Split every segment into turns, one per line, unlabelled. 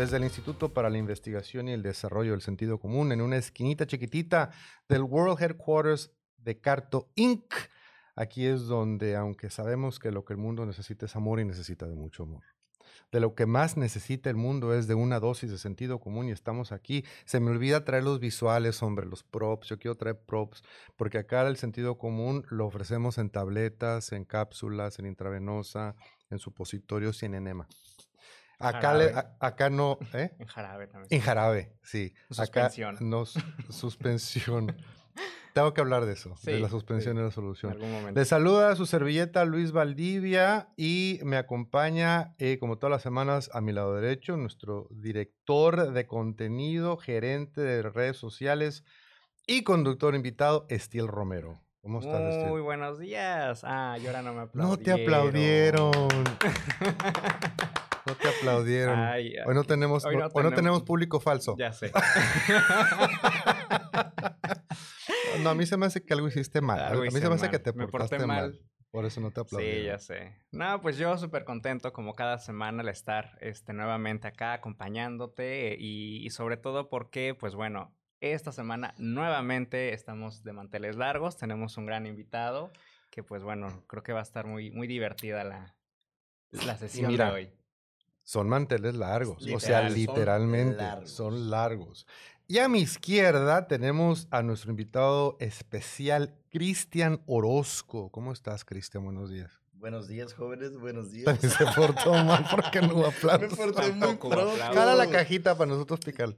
desde el Instituto para la Investigación y el Desarrollo del Sentido Común, en una esquinita chiquitita del World Headquarters de Carto Inc. Aquí es donde, aunque sabemos que lo que el mundo necesita es amor y necesita de mucho amor. De lo que más necesita el mundo es de una dosis de sentido común y estamos aquí. Se me olvida traer los visuales, hombre, los props. Yo quiero traer props porque acá el sentido común lo ofrecemos en tabletas, en cápsulas, en intravenosa, en supositorios y en enema. Acá, le- a- acá no, ¿eh?
En jarabe también.
En jarabe, sí.
Suspensión.
Acá no, suspensión. Tengo que hablar de eso, de la suspensión
sí.
y la
En
solución.
algún momento.
Le saluda su servilleta Luis Valdivia y me acompaña, eh, como todas las semanas, a mi lado derecho, nuestro director de contenido, gerente de redes sociales y conductor invitado, Estiel Romero. ¿Cómo estás, Estiel?
Muy buenos días. Ah, y ahora no me aplaudieron.
No te aplaudieron. No te aplaudieron.
Ay,
hoy, no tenemos,
hoy no
hoy no tenemos público falso.
Ya sé.
No, a mí se me hace que algo hiciste mal.
Algo
a mí se me hace que te
Me
portaste
porté
mal.
mal.
Por eso no te aplaudieron.
Sí, ya sé. No, pues yo súper contento como cada semana al estar este, nuevamente acá acompañándote y, y sobre todo porque, pues bueno, esta semana nuevamente estamos de manteles largos, tenemos un gran invitado que pues bueno, creo que va a estar muy, muy divertida la, la sesión
mira,
de hoy.
Son manteles largos. o sea,
son
literalmente.
largos.
Son largos. Y a mi izquierda tenemos a nuestro invitado especial, Cristian Orozco. ¿Cómo estás, Cristian? Buenos días.
Buenos días, jóvenes, buenos días.
También se portó mal porque no hubo
Me
aplausos.
porté muy
aplausos.
Jala la cajita para nosotros picar.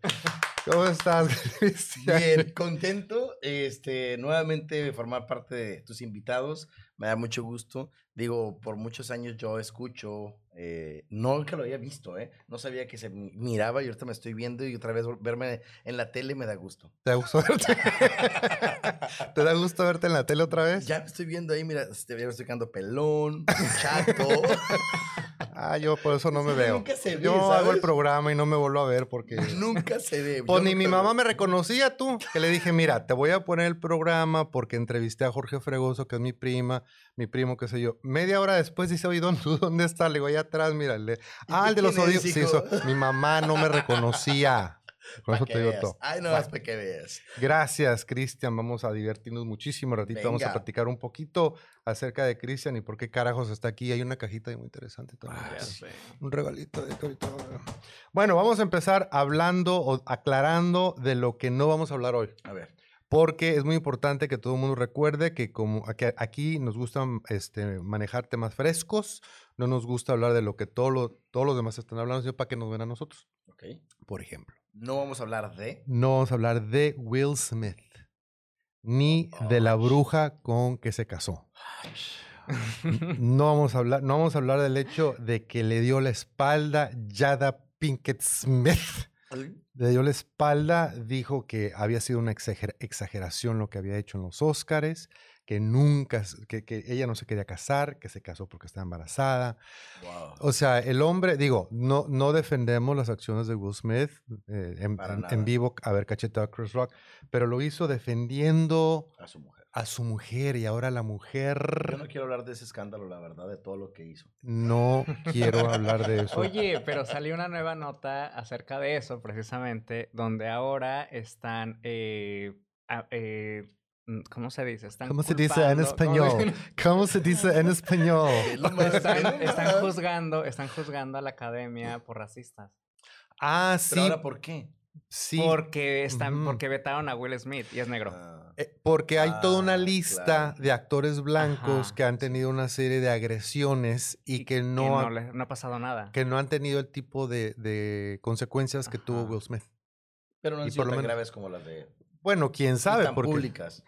¿Cómo estás, Cristian?
Bien, contento. Este, nuevamente formar parte de tus invitados. Me da mucho gusto. Digo, por muchos años yo escucho, eh, no que lo había visto, ¿eh? No sabía que se mi- miraba y ahorita me estoy viendo y otra vez verme en la tele me da gusto.
¿Te da gusto verte? ¿Te da gusto verte en la tele otra vez?
Ya me estoy viendo ahí, mira, este, ya me estoy quedando pelón, chato.
Ah, yo por eso no me veo.
Nunca se ve,
Yo hago el programa y no me vuelvo a ver porque...
Nunca se ve.
Pues
Yo
ni mi mamá
veo.
me reconocía tú, que le dije, mira, te voy a poner el programa porque entrevisté a Jorge Fregoso, que es mi prima, mi primo, qué sé yo. Media hora después dice, oye, ¿dónde, tú dónde estás? Le digo, allá atrás, mira. el de- Ah, el de los odios. Sí, so- mi mamá no me reconocía.
Pa'
eso te digo todo.
Ay, no,
Bueno.
es veas.
Gracias, Cristian. Vamos a divertirnos muchísimo. Ratito vamos a platicar un poquito acerca de Cristian y por qué carajos está aquí. Hay una cajita ahí muy interesante también.
Ya sé.
Un regalito de ahorita- Bueno, vamos a empezar hablando o aclarando de lo que no vamos a hablar hoy.
A ver.
Porque es muy importante que todo el mundo recuerde que como aquí, nos gusta este, manejar temas frescos, no nos gusta hablar de lo que todo lo- todos los demás están hablando, sino para que nos ven a nosotros.
Ok.
Por ejemplo,
No vamos a hablar de.
no vamos a hablar de Will Smith, ni de la bruja con que se casó. No vamos a hablar, no vamos a hablar del hecho de que le dio la espalda Jada Pinkett Smith. Le dio la espalda, dijo que había sido una exager- exageración lo que había hecho en los Óscares, que nunca, que, que ella no se quería casar, que se casó porque estaba embarazada.
Wow.
O sea, el hombre, digo, no, no defendemos las acciones de Will Smith eh, en, en- en vivo, a ver, cacheteado a Chris Rock, pero lo hizo defendiendo
A su mujer.
a su mujer y ahora la
Yo
mujer
no quiero hablar de ese escándalo, la verdad, de todo lo que hizo.
no quiero hablar de eso.
Oye, pero salió una nueva nota acerca de eso, precisamente, donde ahora están, eh, a- eh, ¿cómo se dice? Están
¿Cómo se dice en
culpando- ¿cómo se-
español? ¿Cómo se dice en español?
Están, juzgando, están juzgando a la academia por racistas.
Ah, sí,
Pero ahora, ¿por qué?
sí.
Porque están, porque vetaron a Will Smith y es negro.
Ah,
Eh, porque hay toda una
Ah,
lista
claro.
de actores blancos
Ajá,
que han tenido una serie de agresiones y, que, no,
no,
ha-
le- no ha pasado nada.
que no han tenido el tipo de, de consecuencias que tuvo. Will Smith.
pero no han
y
sido tan
menos-
graves como las de.
Bueno, quién sabe,
tan
porque
públicas.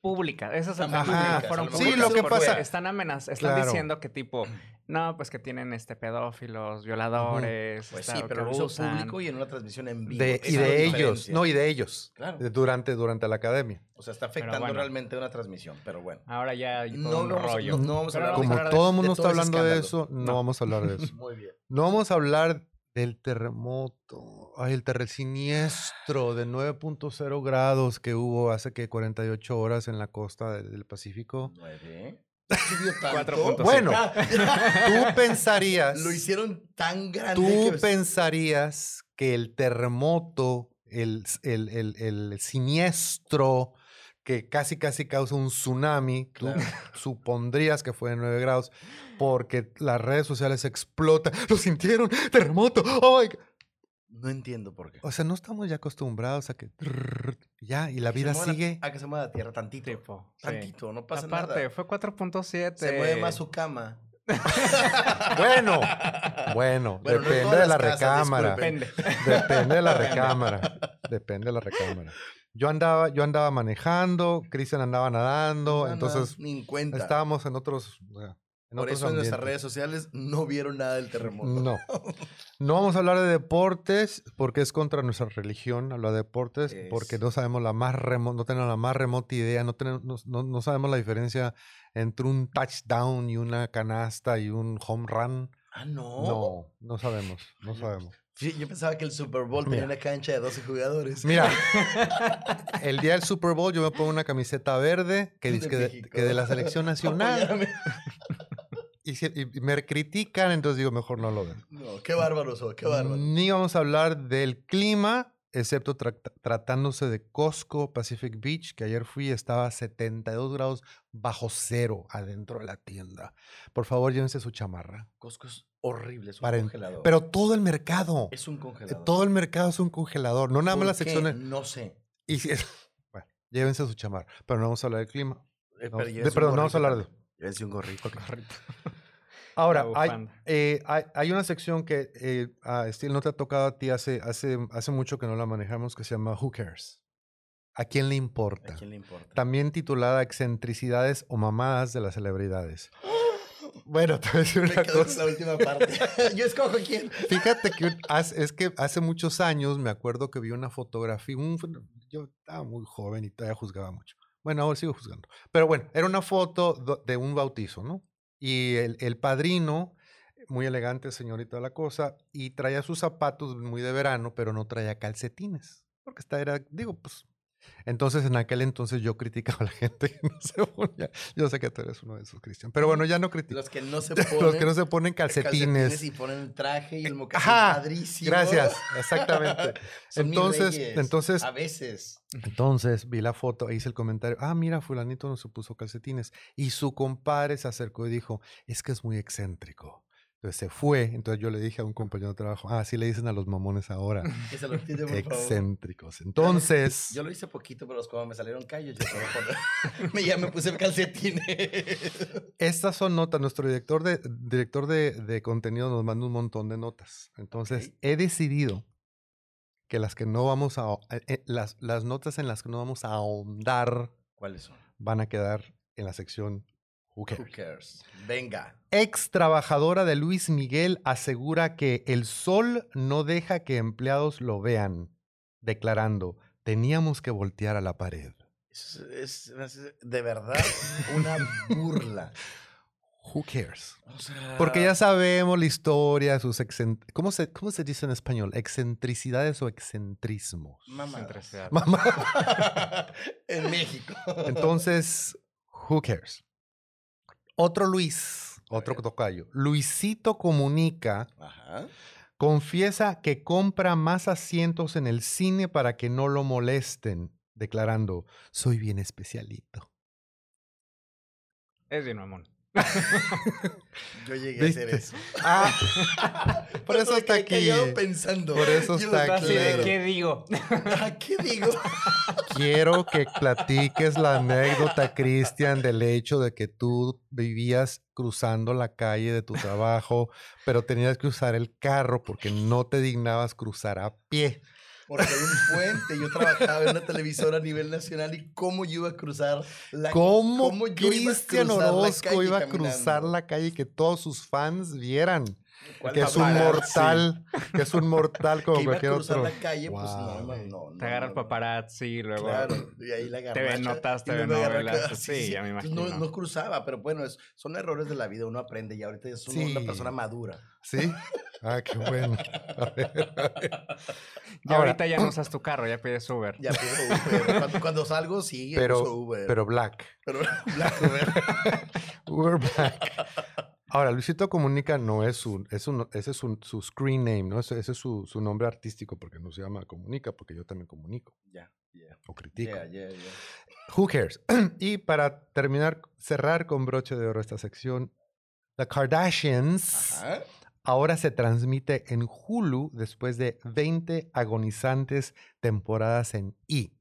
Pública, esas son
públicas,
fueron
mejor
Sí,
públicas
lo que pasa-
Están amenazando, están
Claro.
diciendo que tipo, no, pues que tienen este pedófilos, violadores,
Pues
está-
sí, pero lo hizo público y en una transmisión en vivo.
de, y de ellos, no, y de ellos,
Claro.
de- durante, durante la academia.
O sea, está afectando
bueno.
realmente una transmisión, pero bueno.
Ahora ya hay todo
No
un
vamos a-
rollo.
no- no vamos a hablar
Como
de-
todo el mundo
de
está hablando de eso, no,
No.
vamos a hablar de eso.
Muy bien.
No vamos a hablar del terremoto, ay, el terremoto siniestro de 9.0 grados que hubo hace que 48 horas en la costa de- del Pacífico.
Nueve. Subió tanto.
Cuatro puntos
Bueno, Tú pensarías,
Lo hicieron tan grande.
tú
que-
pensarías que el terremoto, el, el- el- el siniestro que casi casi causa un tsunami, tú supondrías que fue de 9 grados, porque las redes sociales explotan. ¿Lo sintieron? ¡Terremoto! ¡Oh, my God!
No entiendo por qué.
O sea, no estamos ya acostumbrados a que... trrr, Ya, y la vida
mueva
sigue...
A que se mueva la tierra tantito.
Tipo, sí.
Tantito, no pasa
Aparte,
nada.
fue 4.7.
Se mueve más su cama.
Bueno, bueno,
Bueno, no en
depende de la
casas,
recámara.
disculpen.
Depende.
Depende de la recámara. Depende de la recámara. Yo andaba, yo andaba manejando, Cristian andaba nadando,
No, no,
entonces
ni en cuenta.
estábamos en otros, en
Por
otros
eso en nuestras redes sociales no vieron nada del terremoto.
No. No vamos a hablar de deportes porque es contra nuestra religión hablar de deportes porque no sabemos la más remo- no tenemos la más remota idea, no, tenemos, no, no- no sabemos la diferencia entre un touchdown y una canasta y un home run.
Ah, no.
No, no sabemos, no sabemos.
Sí, yo pensaba que el Super Bowl tenía
Mira.
una cancha de 12 jugadores.
Mira, el día del Super Bowl yo me pongo una camiseta verde que dice que de,
México.
que de la selección nacional y, si- y me critican, entonces digo, mejor no lo veo.
No, qué bárbaro soy, qué bárbaro.
Ni vamos a hablar del clima, excepto tra- tratándose de Costco Pacific Beach, que ayer fui, estaba a 72 grados bajo cero adentro de la tienda. Por favor, llévense su chamarra.
Costco es horrible, es un
Para en-
congelador.
Pero todo el mercado,
es un congelador.
todo el mercado es un congelador, no nada más
¿Por
las secciones.
No sé.
Y si es- bueno, llévense su chamarra, pero no vamos a hablar del clima.
Eh,
No, de- perdón, no vamos a hablar de-.
Llévense un gorrito.
Ahora, hay, eh, hay, hay una sección que, eh, a Steel, no te ha tocado a ti hace, hace, hace mucho que no la manejamos, que se llama Who Cares? ¿A quién le importa?
¿A quién le importa?
También titulada Excentricidades o mamadas de las celebridades. Bueno, te voy a decir
Me
una
quedo con
cosa.
la última parte. Yo escojo quién.
Fíjate que es que hace muchos años me acuerdo que vi una fotografía, un yo estaba muy joven y todavía juzgaba mucho. Bueno, ahora sigo juzgando. Pero bueno, era una foto de un bautizo, ¿no? Y el, el padrino, muy elegante señorita la cosa, y traía sus zapatos muy de verano, pero no traía calcetines. Porque esta era, digo, pues... Entonces en aquel entonces yo criticaba a la gente que no se ponía. Yo sé que tú eres uno de esos, Cristian. Pero bueno, ya no critico.
Los que no se
Los
ponen.
que no se ponen calcetines.
y ponen el traje y el mocasín
Ajá,
padrísimo.
Gracias, exactamente. Entonces- entonces-
A veces.
Entonces vi la foto e hice el comentario, ah, mira, fulanito no se puso calcetines. Y su compadre se acercó y dijo, es que es muy excéntrico. Entonces se fue, entonces yo le dije a un compañero de trabajo, ah, así le dicen a los mamones ahora,
Que se lo quite, por
excéntricos. Entonces,
Yo lo hice poquito, pero cuando me salieron callos, yo me, ya me puse calcetines.
estas son notas, nuestro director de, director de, de contenido nos manda un montón de notas. Entonces he decidido que las que no vamos a, eh, eh, las, las notas en las que no vamos a ahondar
¿Cuáles son?
van a quedar en la sección Who cares?
Who cares? Venga.
Ex trabajadora de Luis Miguel asegura que el sol no deja que empleados lo vean, declarando, teníamos que voltear a la pared.
Es, es- es de verdad una burla.
Who cares?
O sea,
Porque ya sabemos la historia, sus excent- ¿Cómo se, ¿Cómo se dice en español? ¿Excentricidades o excentrismos?
Centricidad.
Mamá.
en México.
Entonces, who cares? Otro Luis, otro tocayo. Luisito comunica
Ajá.
Confiesa que compra más asientos en el cine para que no lo molesten, declarando, soy bien especialito.
Es bien mamón.
Yo llegué a hacer eso.
Ah, por eso está aquí.
pensando.
Por eso
Yo
está
lo-
aquí.
De,
claro.
¿qué digo?
¿A qué digo?
Quiero que platiques la anécdota, Cristian, del hecho de que tú vivías cruzando la calle de tu trabajo, pero tenías que usar el carro porque no te dignabas cruzar a pie.
Porque hay un puente. Yo trabajaba en una televisora a nivel nacional y cómo yo iba a cruzar la
¿Cómo,
cómo yo iba a
Cristian
cruzar la
Orozco
calle
iba a cruzar la calle y que todos sus fans vieran?
¿Cuál
que es un mortal, que es un mortal como
Que iba a
cualquier
cruzar
otro.
la calle, pues no,
Guau.
no, no, no.
Te agarra el paparazzi y luego...
Claro, y ahí la
TV
garnacha,
notas,
y agarra
novelas,
acá,
sí, ya me
No,
imagino.
no cruzaba, pero bueno, es- son errores de la vida, uno aprende y ahorita es una
Sí.
persona madura.
¿Sí? Ah, qué bueno. A ver, a ver.
Ya
Ahora,
ahorita ya no usas tu carro, ya pides Uber.
Ya pido Uber. Cuando, cuando salgo, sí,
pero,
uso Uber.
pero Black.
Pero Black Uber.
Uber Black. Ahora, Luisito Comunica no es su, es un, ese es su, su screen name, ¿no? Ese, ese es su, su nombre artístico porque no se llama Comunica, porque yo también comunico
Ya, ya.
o critico. Who cares? y para terminar, cerrar con broche de oro esta sección, The Kardashians
Ajá.
ahora se transmite en Hulu después de 20 agonizantes temporadas en E!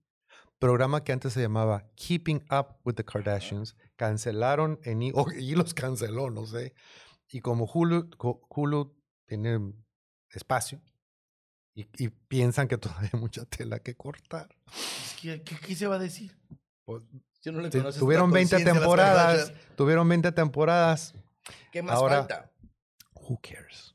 Programa que antes se llamaba Keeping Up with the Kardashians. Cancelaron en o E! los canceló, no sé. Y como Hulu, tiene espacio y, y piensan que todavía hay mucha tela que cortar.
¿qué, qué se va a decir?
pues,
Yo no le
tuvieron
esta
20
conciencia a las
temporadas. Tuvieron 20 temporadas.
¿Qué más
Ahora-
falta?
Who cares?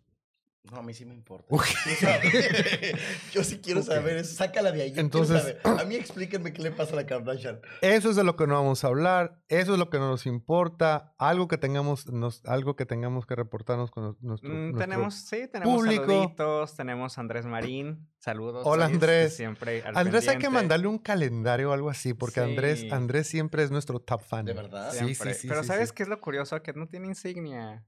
No, a mí sí me importa. Yo sí quiero saber eso. Sácala de ahí. Yo
Entonces-
saber. A mí explíquenme qué le pasa a la Kardashian.
Eso es de lo que no vamos a hablar. Eso es lo que no nos importa. Algo que tengamos, nos, algo que tengamos que reportarnos con nos- nuestro,
Mm,
nuestro-
tenemos, sí, tenemos
público.
saluditos, tenemos a Andrés Marín, saludos.
Hola, Andrés.
Siempre al
Andrés hay que mandarle un calendario o algo así, porque Andrés,
Sí.
Andrés siempre es nuestro top fan.
¿De verdad?
Sí, sí, sí.
Pero
sí,
¿sabes
sí.
qué es lo curioso? Que no tiene insignia.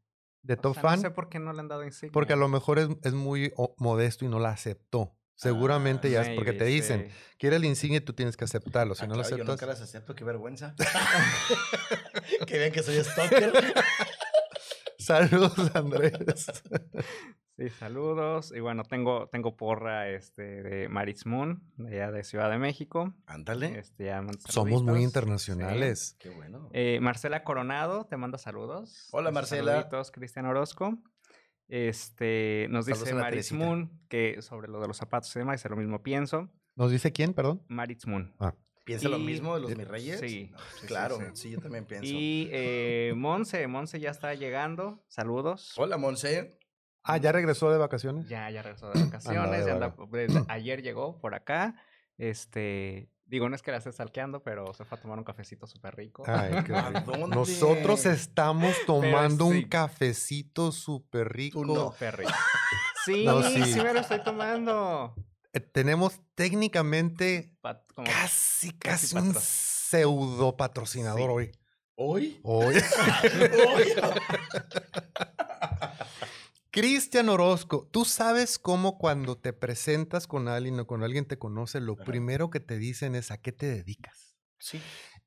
De
O
top
sea,
fan,
No sé por qué no le han dado insignia.
porque a lo mejor es, es muy o- modesto y no la aceptó. Seguramente ya es porque te dicen,
sí.
quiere el insignia y tú tienes que aceptarlo. Si
Ah,
no lo
claro, yo
aceptas,
nunca las acepto, qué vergüenza. que vean que soy stalker.
saludos Andrés.
Sí, saludos. Y bueno, tengo, tengo porra este, de Maritz Moon, de allá de Ciudad de México.
Ándale.
Este, ya
Somos muy internacionales.
Qué bueno.
Eh, Marcela Coronado te manda saludos.
Hola, Marcela.
Saluditos, Cristian Orozco. Este, nos
Saludos
dice Maritz
Teresita.
Moon que sobre lo de los zapatos y demás, dice lo mismo pienso.
¿Nos dice quién, perdón?
Maritz Moon.
¿Piensa lo mismo de los
eh,
mis reyes?
sí,
No,
sí, sí,
claro,
sí.
sí, yo también pienso.
Y eh, Monse, Monse ya está llegando. Saludos.
Hola, Monse.
Ah, ¿ya regresó de vacaciones?
Ya, ya regresó de vacaciones.
de
anda- desde ayer llegó por acá. Este, digo, no es que la esté salqueando, pero se fue a tomar un cafecito súper rico.
Ay, qué
¿A
rico.
dónde?
Nosotros estamos tomando un cafecito súper rico.
No.
Súper rico. Sí,
No,
sí,
sí.
me lo estoy tomando.
Eh, tenemos técnicamente casi,
casi
casi un pseudo patrocinador
Sí.
hoy.
¿Hoy?
Hoy.
¿Hoy?
Cristian Orozco, tú sabes cómo cuando te presentas con alguien o con alguien te conoce, lo
Ajá.
primero que te dicen es a qué te dedicas.
Sí.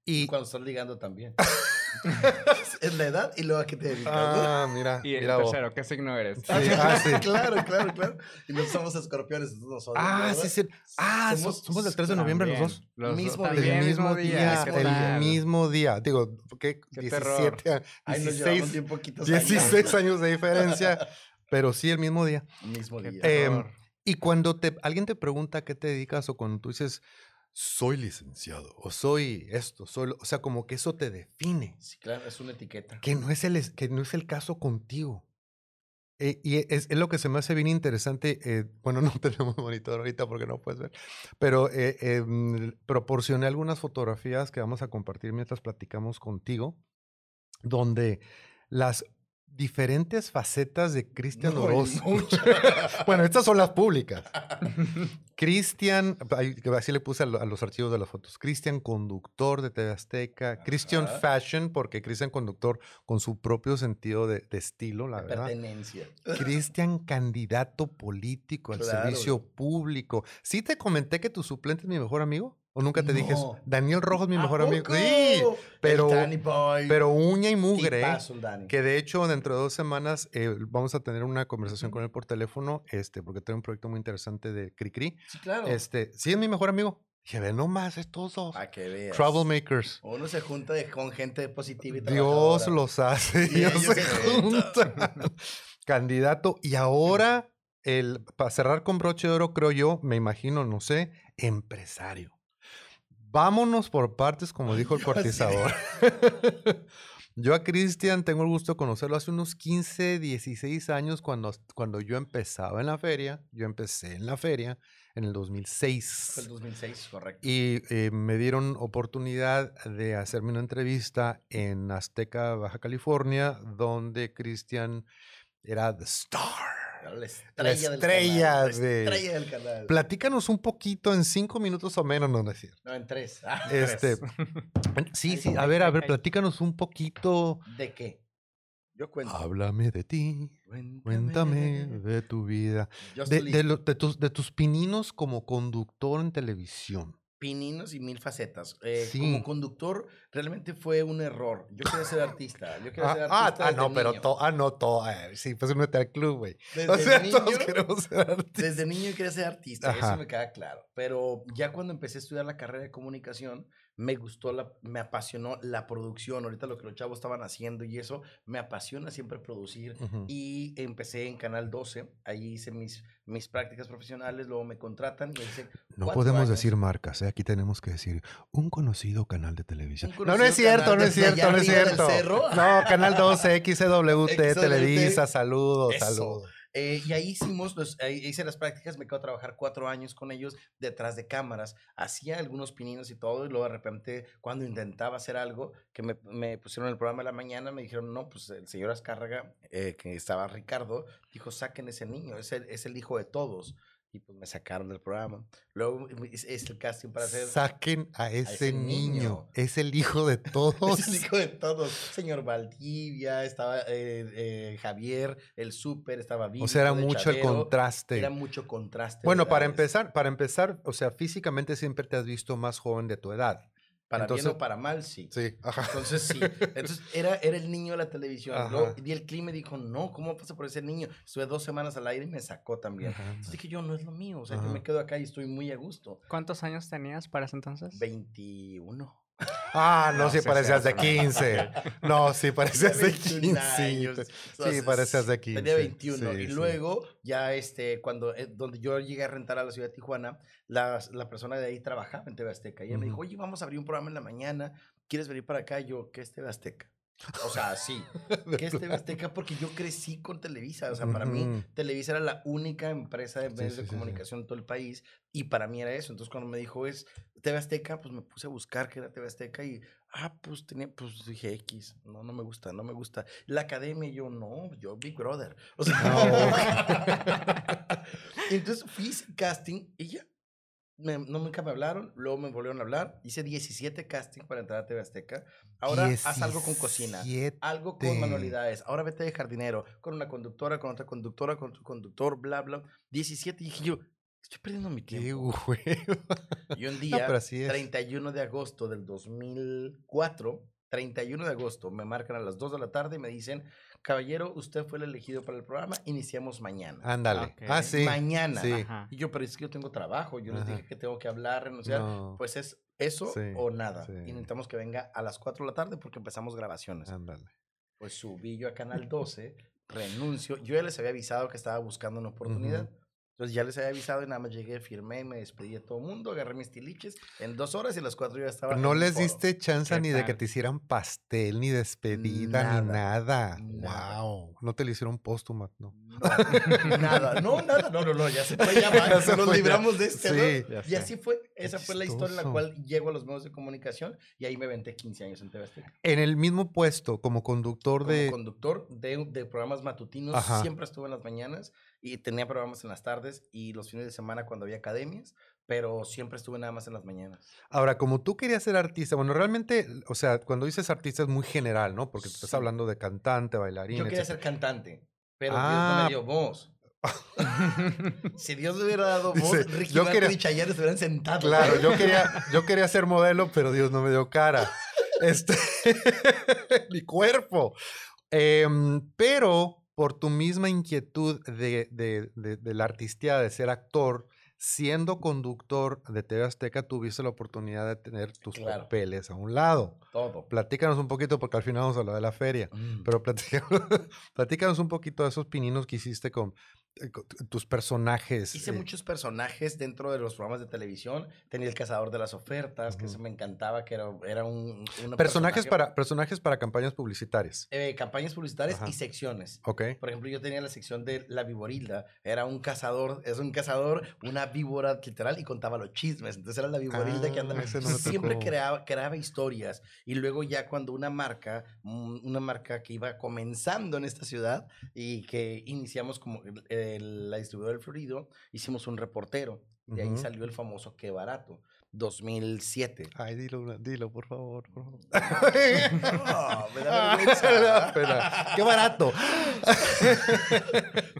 Y
Cuando estás ligando también. es la edad y luego a qué te dedicas. ¿no?
ah, mira,
Y el
mira vos.
tercero, ¿qué signo eres?
Sí, ah, sí.
claro, claro, claro. Y no somos escorpiones, nosotros.
Ah, sí, sí. Ah, so-
Somos-
somos del 3 de noviembre los dos.
Los
Mismo
dos,
día.
El
también,
mismo día,
¿qué
el mismo día. Digo, ¿qué?
Qué
17, a-
Ahí nos
16,
llevamos bien poquitos años.
16 años de diferencia, pero sí el mismo día.
Mismo
Qué
día.
Eh. Y cuando te, alguien te pregunta a qué te dedicas o cuando tú dices, soy licenciado o soy esto, soy, lo-", o sea, como que eso te define,
Sí, claro, es una etiqueta.
que no es el, que no es el caso contigo. Eh, y es, es lo que se me hace bien interesante. eh, bueno, no tenemos monitor ahorita porque no puedes ver, pero eh, em, proporcioné algunas fotografías que vamos a compartir mientras platicamos contigo, donde las diferentes facetas de Cristian
No,
Orozco. bueno, estas son las públicas. Cristian, así le puse a, lo- a los archivos de las fotos. Cristian Conductor de TV Azteca. Cristian. Fashion, porque Cristian Conductor con su propio sentido de, de estilo, la
De
verdad.
pertenencia.
Cristian candidato político al
Claro.
servicio público. ¿Sí te comenté que tu suplente es mi mejor amigo? ¿O nunca te dije eso?
No.
Daniel Rojo es mi
¿A
mejor amigo. Sí, pero,
El Danny Boy.
pero uña y mugre. Que de hecho, dentro de dos semanas eh, vamos a tener una conversación con él por teléfono, este, porque tengo un proyecto muy interesante de Cricri.
Sí, claro.
Este, sí, es mi mejor amigo. Dije, ve nomás, estos dos.
Para que veas.
Troublemakers.
Uno se junta de- con gente positiva y
Dios los hace,
Y
Dios
ellos
se
se
juntan. Candidato. Y ahora, el, para cerrar con broche de oro, creo yo, me imagino, no sé, empresario. Vámonos por partes, como dijo el cortizador. yo a Cristian tengo el gusto de conocerlo hace unos 15, 16 años cuando, cuando yo empezaba en la feria. Yo empecé en la feria en el 2006.
Fue el 2006, correcto.
Y eh, me dieron oportunidad de hacerme una entrevista en Azteca, Baja California, donde Cristian era the star.
La estrella, del canal, la
de-
estrella del canal.
Platícanos un poquito en cinco minutos o menos, no decir.
No, en tres. Ah,
Este,
Tres.
sí, sí, a ver, a ver, platícanos un poquito.
¿De qué? Yo cuento.
Háblame de ti, cuéntame de tu vida.
Yo
De, lo- de tus, de tus pininos como conductor en televisión.
Pininos y mil facetas. Eh,
Sí.
Como conductor, realmente fue un error. Yo quería ser artista. Yo quería
Ah,
ser
ah,
artista.
ah,
desde
no, pero
niño.
to- ah, no, todo. sí, pues únete al club, güey.
Desde
O sea,
niño,
todos queremos ser artistas.
desde niño yo quería ser artista,
Ajá.
eso me queda claro. Pero ya cuando empecé a estudiar la carrera de comunicación, me gustó, la, me apasionó la producción. Ahorita lo que los chavos estaban haciendo y eso, me apasiona siempre producir. Y empecé en Canal 12, ahí hice mis, mis prácticas profesionales, luego me contratan y hice
No podemos
años.
decir marcas, ¿eh? aquí tenemos que decir un conocido canal de televisión. No, no es cierto, no es cierto, no es cierto. No, Canal 12, XCWT,
XCWT.
Televisa, saludos, saludos.
Eh, y ahí hicimos, los- ahí hice las prácticas, me quedo a trabajar cuatro años con ellos detrás de cámaras. Hacía algunos pininos y todo, y luego de repente, cuando intentaba hacer algo, que me, me pusieron el programa de la mañana, me dijeron, no, pues el señor Azcárraga, eh, que estaba Ricardo, dijo, saquen ese niño, es el, es el hijo de todos. Y pues me sacaron del programa. Luego es, es el casting para hacer...
Saquen a ese,
ese
niño.
niño.
Es el hijo de todos.
Es el hijo de todos. Señor Valdivia, estaba eh, eh, Javier, el súper, estaba
o sea, era mucho el contraste.
Era mucho contraste.
Bueno, para
edades.
empezar, para empezar, o sea, físicamente siempre te has visto más joven de tu edad.
Para bien o para mal, sí.
Sí, ajá.
Entonces, sí. Entonces, era, era el niño de la televisión. Luego,
Ajá.
y el clima me dijo, no, ¿cómo pasa por ese niño? Estuve dos semanas al aire y me sacó también.
Ajá.
Entonces dije yo, no es lo mío. O sea, yo me quedo acá y estoy muy a gusto.
¿Cuántos años tenías para ese entonces?
21.
Ah, no,
No,
sí
sí,
parecías de
sí.
15. No, sí parecías de
21
15.
años.
Sí, parecías de 15.
Tenía 21.
Sí,
y
sí.
luego, ya este, cuando eh, donde yo llegué a rentar a la ciudad de Tijuana, la, la persona de ahí trabajaba en TV Azteca. Y ella me dijo, oye, vamos a abrir un programa en la mañana. ¿Quieres venir para acá? Y yo, ¿qué es TV Azteca? O sea, sí. ¿Qué es TV Azteca? Porque yo crecí con Televisa. O sea, para mí. Televisa era la única empresa de
Sí,
medios
sí,
de
sí, sí.
comunicación en todo el país. Y para mí era eso. Entonces, cuando me dijo es TV Azteca, pues me puse a buscar qué era TV Azteca y, ah, pues tenía, pues dije X. No, no me gusta, no me gusta. La academia, yo, no, yo Big Brother. O sea, entonces fui casting y ya. Me, no, nunca me hablaron, luego me volvieron a hablar. Hice 17 casting para entrar a TV Azteca. Ahora haz algo con cocina.
17.
Algo con manualidades. Ahora vete de jardinero, con una conductora, con otra conductora, con otro conductor, bla, bla. 17. Y dije yo, estoy perdiendo mi tiempo. Y un
No,
día,
es.
31 de agosto del 2004, 31 de agosto, me marcan a las 2 de la tarde y me dicen, caballero, usted fue el elegido para el programa, iniciamos mañana.
Ándale. Ah, sí.
Mañana.
Sí.
Y yo, pero es que yo tengo trabajo, yo les
Ajá.
dije que tengo que hablar, renunciar.
No,
Pues es eso
Sí,
o nada.
sí.
Y necesitamos que venga a las 4 de la tarde porque empezamos grabaciones.
ándale.
Pues subí yo a Canal 12, renuncio. Yo ya les había avisado que estaba buscando una oportunidad. Entonces ya les había avisado y nada más llegué, firmé, me despedí de todo el mundo, agarré mis tiliches en dos horas y a las cuatro ya estaba.
No les
foro.
diste chance
¿Qué
ni de que te hicieran pastel, ni despedida, ni
Nada,
nada. Wow. No te lo hicieron póstuma, no.
No, nada, no, nada, no, no, no, ya se fue, ya
se
nos
fue, ya.
libramos de este,
Sí.
¿no? Y así fue, esa fue la historia en la cual llego a los medios de comunicación y ahí me venté 15 años en TV Azteca.
En el mismo puesto, como conductor
Como
de.
conductor de, de programas matutinos,
Ajá.
siempre estuve en las mañanas y tenía programas en las tardes y los fines de semana cuando había academias, pero siempre estuve nada más en las mañanas.
Ahora, como tú querías ser artista, bueno, realmente, o sea, cuando dices artista es muy general, ¿no? Porque tú estás
Sí.
hablando de cantante, bailarín,
Yo quería
etcétera.
ser cantante, pero Dios no
Ah.
me dio voz. si Dios me hubiera dado voz,
Dice,
Ricky
yo quería-
y Chayanne se hubieran sentado.
Claro, yo quería, yo quería ser modelo, pero Dios no me dio cara. Este, mi cuerpo. Em, pero por tu misma inquietud de, de, de, de la artistía, de ser actor, siendo conductor de TV Azteca, tuviste la oportunidad de tener tus
Claro.
papeles a un lado.
Todo.
Platícanos un poquito, porque al final vamos a hablar de la feria.
Mm.
Pero platícanos, platícanos un poquito de esos pininos que hiciste con, tus personajes.
Hice
eh,
muchos personajes dentro de los programas de televisión. Tenía el cazador de las ofertas, que eso me encantaba, que era, era un... un
personajes,
personaje-
para, personajes para campañas publicitarias.
eh, campañas publicitarias
Ajá.
y secciones.
Ok.
Por ejemplo, yo tenía la sección de la viborilda. Era un cazador, es un cazador, una víbora literal y contaba los chismes. Entonces era la viborilda que
Ah,
andaba.
ese no
siempre creaba, creaba historias. Y luego ya cuando una marca, mm, una marca que iba comenzando en esta ciudad y que iniciamos como la distribuidora del Florido, hicimos un reportero. De ahí
Ujú.
salió el famoso Qué Barato, 2007.
Ay, dilo, dilo, por favor. por favor.
No, me da vergüenza.
Qué barato.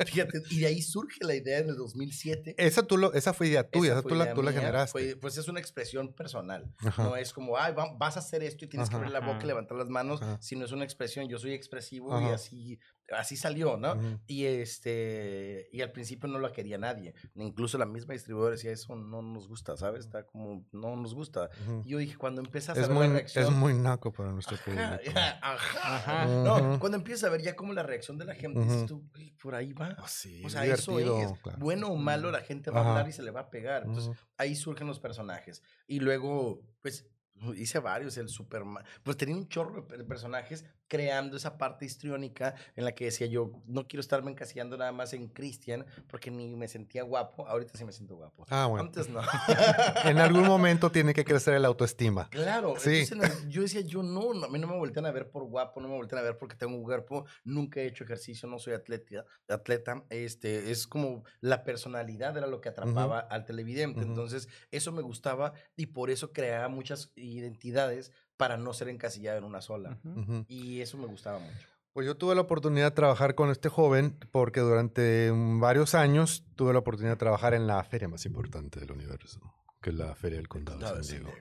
Fíjate, y de ahí surge la idea en el 2007.
Esa, tú lo, esa fue idea tuya,
Esa
esa
fue
tú la,
idea
tú la generaste.
fue- pues es una expresión personal.
Ajá.
No es como, ay, va- vas a hacer esto y tienes que
Ajá.
abrir la boca y levantar las manos,
Ajá.
sino es una expresión. Yo soy expresivo y así, así salió, ¿no?
Ujú.
Y este, y al principio no la quería nadie. Incluso la misma distribuidora decía, eso no nos gusta, ¿sabes? Está como, no nos gusta.
Ujú.
Y yo dije, cuando empiezas a
Es
ver
muy,
la
es
reacción.
muy naco para nuestro
Ajá,
público.
ajá.
Ajá.
No,
Ujú.
cuando empiezas a ver ya como la reacción de la gente, dices tú, "Güey, por ahí va.
Oh, sí,
O
es
sea, eso es.
claro.
Bueno o malo, la gente va a hablar y se le va a pegar. Entonces, ahí surgen los personajes. Y luego, pues, hice varios, el Superman. Pues tenía un chorro de per- personajes creando esa parte histriónica en la que decía yo, no quiero estarme encasillando nada más en Christian porque ni me sentía guapo. Ahorita sí me siento guapo.
Ah, bueno.
Antes no.
En algún momento tiene que crecer el autoestima.
Claro,
Sí.
entonces yo decía, yo no, no, a mí no me voltean a ver por guapo, no me voltean a ver porque tengo un cuerpo, nunca he hecho ejercicio, no soy atleta, atleta, este, es como la personalidad era lo que atrapaba al televidente,
Ujú.
entonces eso me gustaba y por eso creaba muchas identidades para no ser encasillado en una sola,
Ujú.
Ujú.
y eso me gustaba mucho.
Pues yo tuve la oportunidad de trabajar con este joven porque durante mm, varios años tuve la oportunidad de trabajar en la feria más importante del universo, que es la Feria del Condado de
Nada
San
de San
Diego.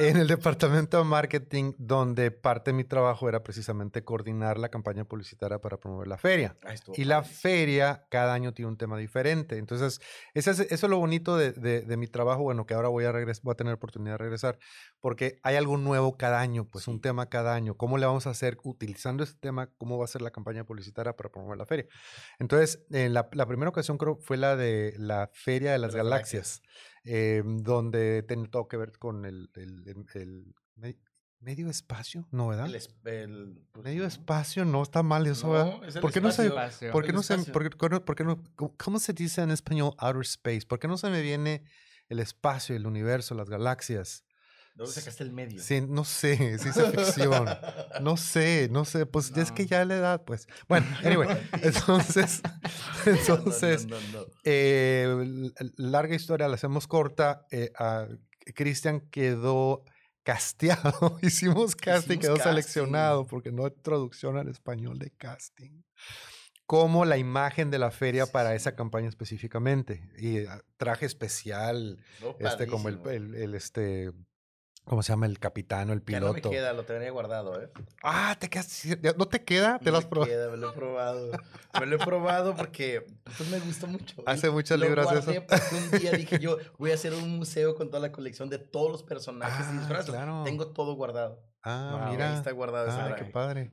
En el departamento de marketing, donde parte de mi trabajo era precisamente coordinar la campaña publicitaria para promover la feria.
Ah,
Y la feria cada año tiene un tema diferente. Entonces, ese es- eso es lo bonito de, de- de mi trabajo, bueno, que ahora voy a, regres- voy a tener oportunidad de regresar, porque hay algo nuevo cada año, pues un
Sí.
tema cada año. ¿Cómo le vamos a hacer utilizando este tema? ¿Cómo va a ser la campaña publicitaria para promover la feria? Entonces, en la, la primera ocasión creo fue la de la Feria de las,
las
Galaxias, eh, donde tenía todo que ver con el, el- el- el me- medio espacio, ¿no, verdad?
El es- el- pues,
Medio
no.
espacio, no está mal eso,
No,
¿verdad?
es el
¿Por qué no se,
espacio.
Espacio.
¿Por qué
El
no se,
espacio.
por qué- por qué- por qué no- cómo- cómo se dice en español outer space? ¿Por qué no se me viene el espacio, el universo, las galaxias?
¿De dónde sacaste el medio?
Sí, no sé, ciencia ficción. No sé, no sé, pues es que ya la edad, pues. Bueno, anyway, entonces, entonces,
no, no,
eh, larga historia, la hacemos corta. eh, a- Cristian quedó casteado, hicimos casting,
Hicimos
quedó
casting.
seleccionado porque no hay traducción al español de casting. Como la imagen de la feria
Sí,
para
sí.
esa campaña específicamente. Y ah, traje especial,
No,
este, como el- el, este, ¿cómo se llama? El capitán o el
Ya no me
piloto.
queda, lo tenía guardado, ¿eh?
Ah, te quedas, ¿no te queda? ¿Te lo has
Me
probado?
queda, me lo he probado. Me lo he probado porque pues, me gusta mucho.
Hace de
guardé
eso.
un día dije yo, voy a hacer un museo con toda la colección de todos los personajes y
Ah,
disfraces.
claro.
Tengo todo guardado.
Ah,
Wow,
Ahí
mira.
está guardado ese
Ah, qué
traje.
padre.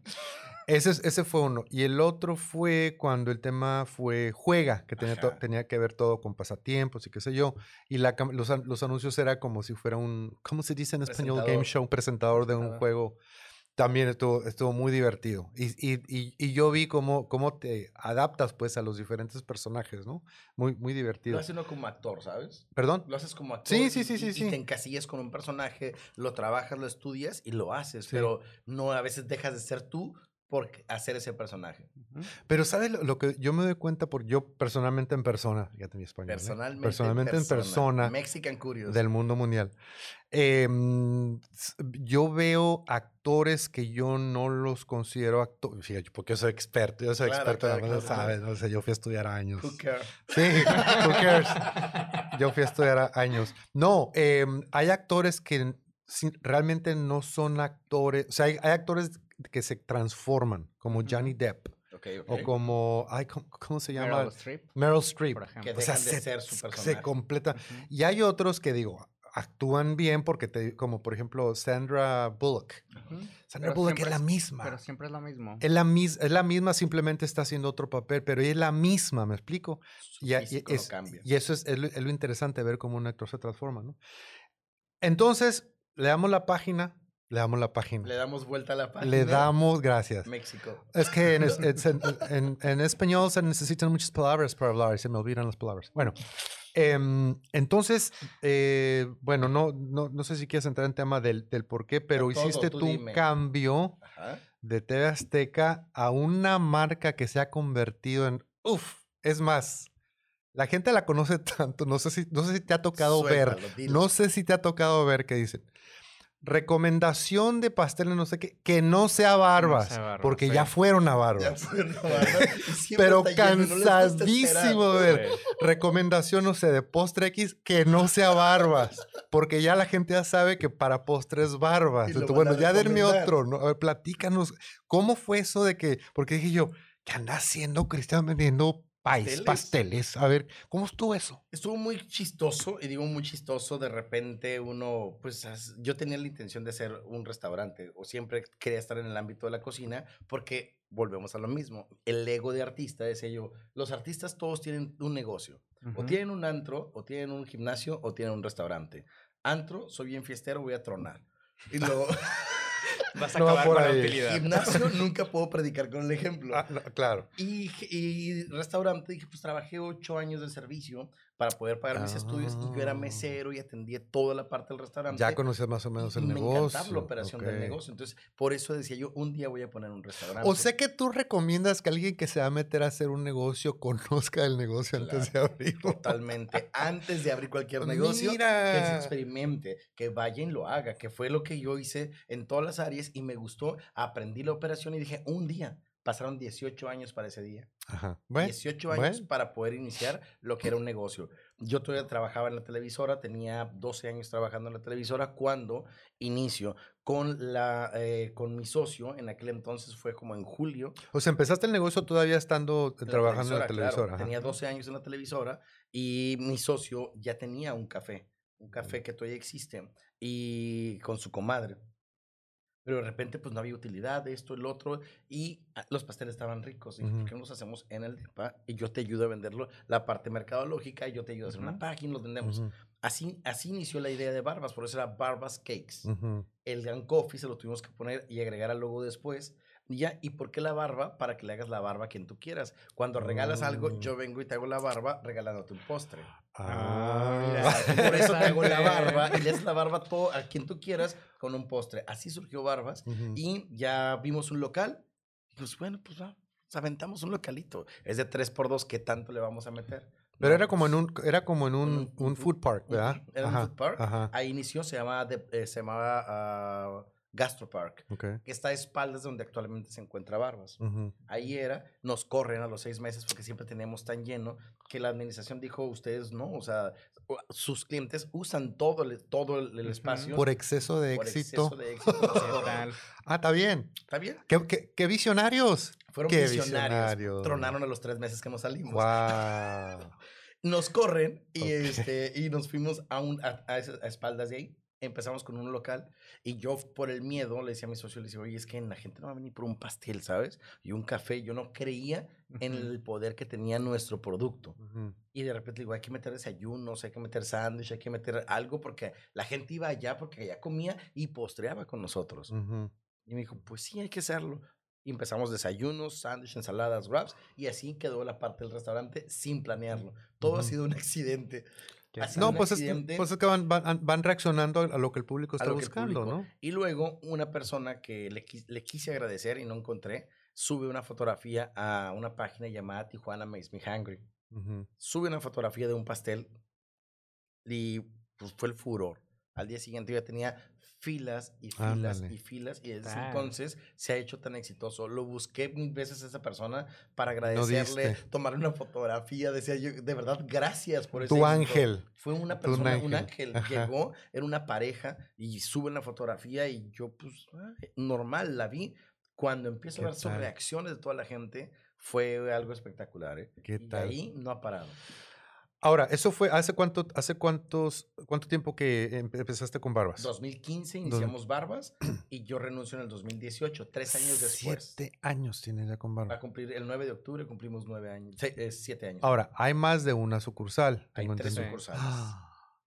Ese, es- ese fue uno. Y el otro fue cuando el tema fue juega, que tenía, to- tenía que ver todo con pasatiempos y qué sé yo. Y la, los, los anuncios era como si fuera un, ¿cómo se dice en español? Game show, presentador de un juego. También estuvo, estuvo muy divertido. Y, y, y, y yo vi cómo, cómo te adaptas pues a los diferentes personajes, ¿no? Muy, muy
Lo
divertido.
haces uno como actor, ¿sabes?
¿Perdón?
Lo haces como actor.
Sí, sí, sí, sí,
y-
sí.
Y te encasillas con un personaje, lo trabajas, lo estudias y lo haces.
Sí.
Pero no, a veces dejas de ser tú por hacer ese personaje.
Pero ¿sabes lo, lo que yo me doy cuenta por yo personalmente en persona? Fíjate mi español. ¿eh?
Personalmente.
Personalmente en persona.
Mexican Curious.
del mundo mundial. Em, yo veo actores que yo no los considero actores, fíjate, porque yo soy experto, yo soy
Claro,
experto,
claro, claro,
sabes, no sé, yo fui a estudiar años.
Who cares?
Sí, who cares? Yo fui a estudiar años. No, em, hay actores que realmente no son actores, o sea, hay, hay actores que se transforman, como. Johnny Depp, o como, ay, ¿cómo, cómo se llama?
Meryl Streep,
Meryl Streep.
por ejemplo.
Que
O sea,
dejan de
se,
ser su
se completa. Y hay otros que digo, actúan bien porque te, como por ejemplo Sandra Bullock. Sandra
Pero
Bullock es la
es-
misma.
Pero siempre es lo mismo.
Es la, mis- es la misma, simplemente está haciendo otro papel, pero ella es la misma, ¿me explico?
Su
Y,
no
eso es, es lo, es lo interesante, ver cómo un actor se transforma, ¿no? Entonces, le damos la página, le damos la página.
Le damos vuelta a la página.
Le damos, gracias.
México.
Es que en, es- en- en- en español se necesitan muchas palabras para hablar y se me olvidan las palabras. Bueno, em, entonces, eh, bueno, no, no, no sé si quieres entrar en tema del, del por qué, pero
todo,
hiciste
tú
tú un cambio
Ajá.
de TV Azteca a una marca que se ha convertido en, uff, es más, La gente la conoce tanto, no sé si, no sé si te ha tocado ver,
Suéltalo, dilo.
no sé si te ha tocado ver que dicen, recomendación de pasteles, no sé qué, que no sea barbas,
sea barbas,
porque
sí.
ya fueron a barbas. Pero
no
cansadísimo de
esperar.
ver. Recomendación, no sé, de postre X, que no sea barbas, porque ya la gente ya sabe que para postres barbas. Entonces, bueno, ya denme otro, ¿no? A ver, platícanos, ¿cómo fue eso de que, porque dije yo, ¿qué anda haciendo Cristian vendiendo país,
Pasteles.
A ver, ¿cómo estuvo eso?
Estuvo muy chistoso, y digo muy chistoso, de repente uno, pues yo tenía la intención de hacer un restaurante, o siempre quería estar en el ámbito de la cocina, porque volvemos a lo mismo, el ego de artista, decía yo, los artistas todos tienen un negocio, o
Ujú.
tienen un antro, o tienen un gimnasio, o tienen un restaurante. Antro, soy bien fiestero, voy a tronar. Y luego,
Vas a
No
acabar
por
con la
ahí.
utilidad.
gimnasio, nunca puedo predicar con el ejemplo.
Ah, no, claro.
Y, y restaurante, dije, pues trabajé ocho años de servicio para poder pagar mis estudios y yo era
Ah.
mesero y atendía toda la parte del restaurante.
Ya conocías más o menos
y
el
me
negocio.
encantaba la operación del negocio. Entonces, por eso decía yo, un día voy a poner un restaurante.
O sea que tú recomiendas que alguien que se va a meter a hacer un negocio conozca el negocio antes de abrirlo.
Totalmente. Antes de abrir cualquier negocio, que se
Mira.
experimente, que vaya y lo haga, que fue lo que yo hice en todas las áreas y me gustó. Aprendí la operación y dije, un día. Pasaron 18 años para ese día.
Ajá. Bueno,
18 años
bueno.
para poder iniciar lo que era un negocio. Yo todavía trabajaba en la televisora, tenía 12 años trabajando en la televisora cuando inicio con, la, eh, con mi socio, en aquel entonces fue como en julio.
O sea, empezaste el negocio todavía estando
la
trabajando en la
televisora, claro. Tenía 12 años en la televisora y mi socio ya tenía un café, un café que todavía existe, y con su comadre. Pero de repente, pues no había utilidad de esto, el otro, y ah, los pasteles estaban ricos. Y. ¿por qué no los hacemos en el DEPA? Y yo te ayudo a venderlo, la parte mercadológica, y yo te ayudo a hacer una página, los vendemos. Así, así inició la idea de Barbas, por eso era Barbas Cakes. El Gran Coffee se lo tuvimos que poner y agregar al logo después. Y ya, ¿y por qué la barba? Para que le hagas la barba a quien tú quieras. Cuando regalas algo,
Mm.
yo vengo y te hago la barba regalándote un postre.
Ah,
Ah.
Por eso te hago la barba y le haces la barba a, todo, a quien tú quieras con un postre. Así surgió Barbas
ujú.
y ya vimos un local. Y pues bueno, pues va, nos aventamos un localito. Es de 3x2, ¿qué tanto le vamos a meter?
Pero
No,
era como en
pues,
un, era como en un,
un-
un
un-
food park, ¿verdad?
Era un
Ajá,
food park.
Ajá.
Ahí inició, se llamaba, de- eh, se llamaba ah, Gastro Park,
Ok.
que está a espaldas de donde actualmente se encuentra Barbas. Ahí era, nos corren a los seis meses porque siempre teníamos tan lleno que la administración dijo, ustedes no, o sea, sus clientes usan todo el, todo el, espacio.
Por exceso de
por
éxito.
exceso de éxito.
Ah, está bien.
¿Está bien?
¿Qué, qué, qué visionarios?
Fueron
Qué
visionarios.
visionarios.
Tronaron a los tres meses que nos salimos.
Wow.
Nos corren y, este, y nos fuimos a, un, a, a esas- a espaldas de ahí. Empezamos con un local y yo por el miedo le decía a mi socio, le decía, oye, es que la gente no va a venir por un pastel, ¿sabes? Y un café. Yo no creía en el poder que tenía nuestro producto.
Ujú.
Y de repente digo, hay que meter desayunos, hay que meter sándwich, hay que meter algo porque la gente iba allá porque allá comía y postreaba con nosotros.
Ujú.
Y me dijo, pues sí, hay que hacerlo. Y empezamos desayunos, sándwich, ensaladas, wraps y así quedó la parte del restaurante sin planearlo. Todo ha
Ujú.
sido un accidente.
No, pues es, pues es que van, van, van reaccionando a lo que el público está buscando,
público-
¿no?
Y luego una persona que le, le quise agradecer y no encontré, sube una fotografía a una página llamada Tijuana Makes Me Hungry. Sube una fotografía de un pastel y pues fue el furor. Al día siguiente ya tenía filas y filas
Ándale.
y filas y desde
Tal.
entonces se ha hecho tan exitoso. Lo busqué mil veces a esa persona para agradecerle,
diste.
tomarle una fotografía, decía yo, de verdad, gracias por ese
Tu
éxito".
ángel.
Fue una persona, un
ángel.
ángel.
Ajá.
Llegó, era una pareja y sube la fotografía y yo, pues, normal, la vi. Cuando empiezo a
¿Qué
ver sus reacciones de toda la gente, fue algo espectacular, ¿eh?
¿Qué
y
tal?
ahí no ha parado.
Ahora, ¿eso fue hace cuánto, hace cuántos, cuánto tiempo que empe- empezaste con Barbas?
2015 iniciamos Barbas y yo renuncio en el 2018, tres años después.
Siete años tienes ya con
Va a
Barbas.
cumplir el 9 de octubre, cumplimos nueve años, se- eh, siete años.
Ahora, hay más de una sucursal.
Hay tres
entendido.
sucursales.
Ah,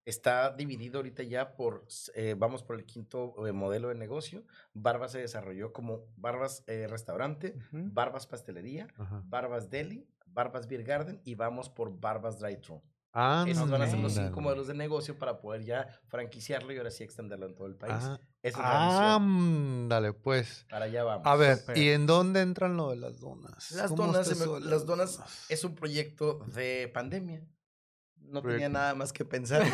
Está dividido ahorita ya por, eh, vamos por el quinto eh, modelo de negocio. Barbas se desarrolló como Barbas eh, Restaurante,
Ujú.
Barbas Pastelería,
ajá.
Barbas Deli, Barbas Beer Garden y vamos por Barbas Drive Thru.
Ah,
Esos van a ser los cinco modelos de negocio para poder ya franquiciarlo y ahora sí extenderlo en todo el país.
Ah,
Esa es la misión.
ándale, pues.
Para allá vamos.
A ver. ¿y en dónde entran lo de las donas?
Las
¿Cómo
donas, me- las donas es un proyecto de pandemia. No
Proyecto.
tenía nada más que pensar.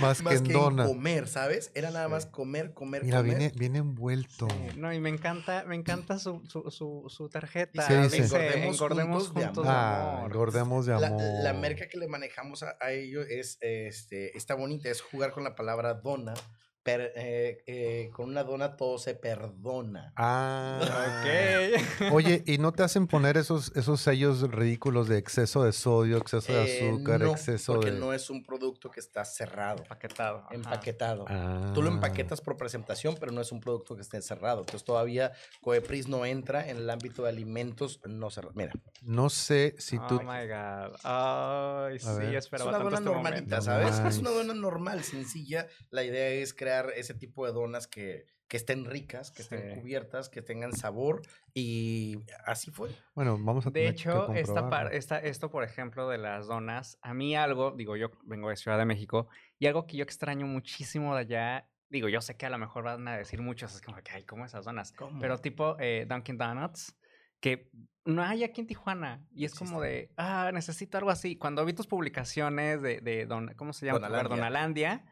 Más, que
más
en
que en
dona.
comer, ¿sabes? Era nada más comer, comer,
Mira,
comer.
viene, viene envuelto.
Sí, no, y me encanta, me encanta su, su, su, su tarjeta.
¿Qué dice?
Engordemos,
Engordemos
juntos,
juntos
de
de
Ah,
amor.
engordemos de
La,
amor.
la merca que le manejamos a, a ello es, este, está bonita, es jugar con la palabra dona. Per- eh, eh, con una dona todo se perdona.
Ah.
Ok.
Oye, ¿y no te hacen poner esos, esos sellos ridículos de exceso de sodio, exceso de
Eh,
azúcar,
no,
exceso
porque
de...
no es un producto que está cerrado,
Empaquetado. ajá.
empaquetado.
Ah.
Tú lo empaquetas por presentación, pero no es un producto que esté cerrado. Entonces todavía Coepris no entra en el ámbito de alimentos no cerrados. Mira,
No sé si
oh
tú...
my God. Ay, sí,
ver.
es
esperaba
una dona
este
normalita,
momento.
¿sabes? Es una
Nice.
dona normal, sencilla. La idea es crear ese tipo de donas que, que estén ricas, que estén
Sí.
cubiertas, que tengan sabor. Y así fue.
Bueno, vamos a
De
tener que
hecho, esta par- esta, esto, por ejemplo, de las donas, a mí algo, digo, yo vengo de Ciudad de México, y algo que yo extraño muchísimo de allá, digo, yo sé que a lo mejor van a decir muchos, es como que, ay, ¿cómo esas donas?
¿Cómo?
Pero tipo eh, Dunkin' Donuts, que no hay aquí en Tijuana, y es como de, ah, necesito algo así. Cuando vi tus publicaciones de, de don, ¿cómo se llama?
Donalandia.
Donalandia,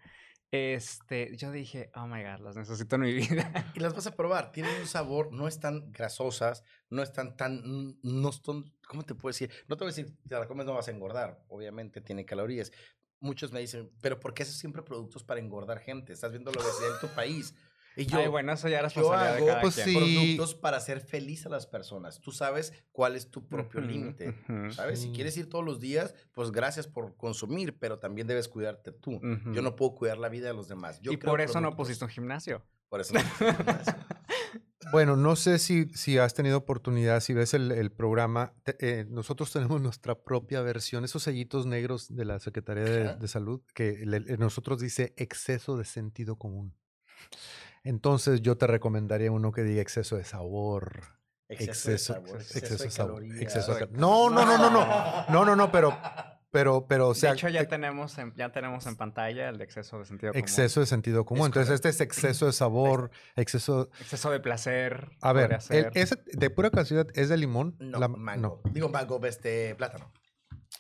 este, yo dije, oh my God, las necesito en mi vida.
Y las vas a probar. Tienen un sabor, no están grasosas, no están tan, no son, ¿cómo te puedo decir? No te voy a decir, si la comes no vas a engordar. Obviamente tiene calorías. Muchos me dicen, pero ¿por qué haces siempre productos para engordar gente? Estás viendo la obesidad en tu país. Y yo,
Ay, bueno, eso ya es
yo
responsabilidad de
hago
cada
pues
quien.
sí.
productos para hacer feliz a las personas. Tú sabes cuál es tu propio límite. ¿Sabes? Si quieres ir todos los días, pues gracias por consumir, pero también debes cuidarte tú. Yo no puedo cuidar la vida de los demás. Yo
y
creo
por eso no pusiste un gimnasio.
Por eso no puse un gimnasio.
Bueno, no sé si, si has tenido oportunidad, si ves el, el programa, te- eh, nosotros tenemos nuestra propia versión, esos sellitos negros de la Secretaría de, Salud, que le- le- nosotros dice exceso de sentido común. Entonces yo te recomendaría uno que diga exceso de sabor.
Exceso,
Exceso,
de sabor,
exceso de sabor,
calorías.
exceso de cal- No, no, no, no, no. No, no, no, pero, pero, pero, o sea,
de hecho, ya
e-
tenemos, en, ya tenemos en pantalla el de exceso de sentido común.
exceso de sentido común.
Es
Entonces este es exceso de sabor, exceso...
Exceso de placer.
A ver, el-
ser.
ese de pura casualidad es de limón.
No,
La-
mango. Digo mango, este, plátano.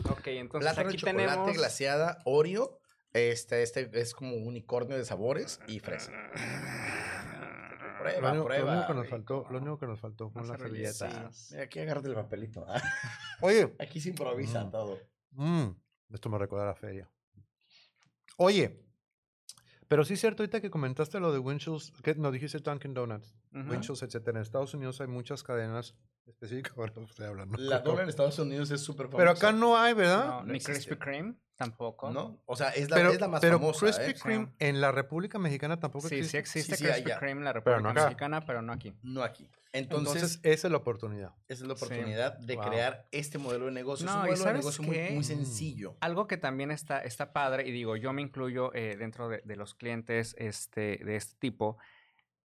Ok, entonces
Plátano,
aquí
chocolate,
tenemos...
glaseada, Oreo. Este, este es como un unicornio de sabores y fresa.
Lo
Prueba,
único, lo
prueba.
único que nos faltó, lo único que nos faltó fue
Una
la
servilleta.
servilleta.
Sí.
Mira, aquí agárrate el papelito. ah.
Oye,
Aquí se improvisa
Mm.
todo.
mm, esto me recuerda a la feria. Oye, pero sí es cierto ahorita que comentaste lo de Winchell's, que no dijiste Dunkin' Donuts,
Ujú.
Winchell's, etcétera. En Estados Unidos hay muchas cadenas específicas, ahora estoy hablando.
La dona en Estados Unidos es súper famosa.
Pero acá no hay, ¿verdad?
No,
No
ni
existe.
Krispy Kreme tampoco.
¿No? O sea, es la,
pero
es la más
pero
famosa,
Krispy
¿eh?
Kreme
Sí.
en la República Mexicana tampoco
Sí, sí
existe.
existe
Sí, sí,
Krispy. Kreme en la
Pero
República
no acá.
Mexicana, pero no aquí.
No aquí. Entonces,
Entonces, esa es la oportunidad.
esa es la
Sí.
oportunidad de
Wow.
crear este modelo de negocio.
No,
es
¿y
un modelo de negocio muy, muy
Mm.
sencillo.
Algo que también está, está padre, y digo, yo me incluyo eh, dentro de, de los clientes este, de este tipo,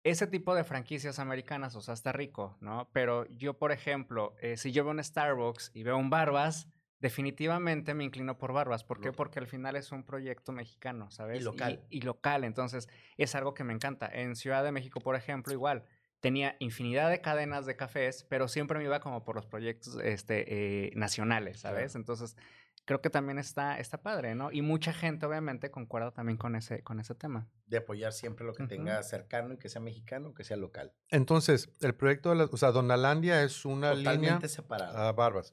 ese tipo de franquicias americanas, o sea, está rico, ¿no? Pero yo, por ejemplo, eh, si yo veo un Starbucks y veo un Barbas, definitivamente me inclino por Barbas. ¿Por qué? Porque al final es un proyecto mexicano, ¿sabes?
local.
Y, local, entonces es algo que me encanta. En Ciudad de México, por ejemplo, igual. Tenía infinidad de cadenas de cafés, pero siempre me iba como por los proyectos este, eh, nacionales,
Claro.
¿sabes? Entonces, creo que también está, está padre, ¿no? Y mucha gente, obviamente, concuerda también con ese, con ese tema.
De apoyar siempre lo que tenga cercano y que sea mexicano, que sea local.
Entonces, el proyecto de la, o sea, Donalandia es una línea
Totalmente separado.
a barbas.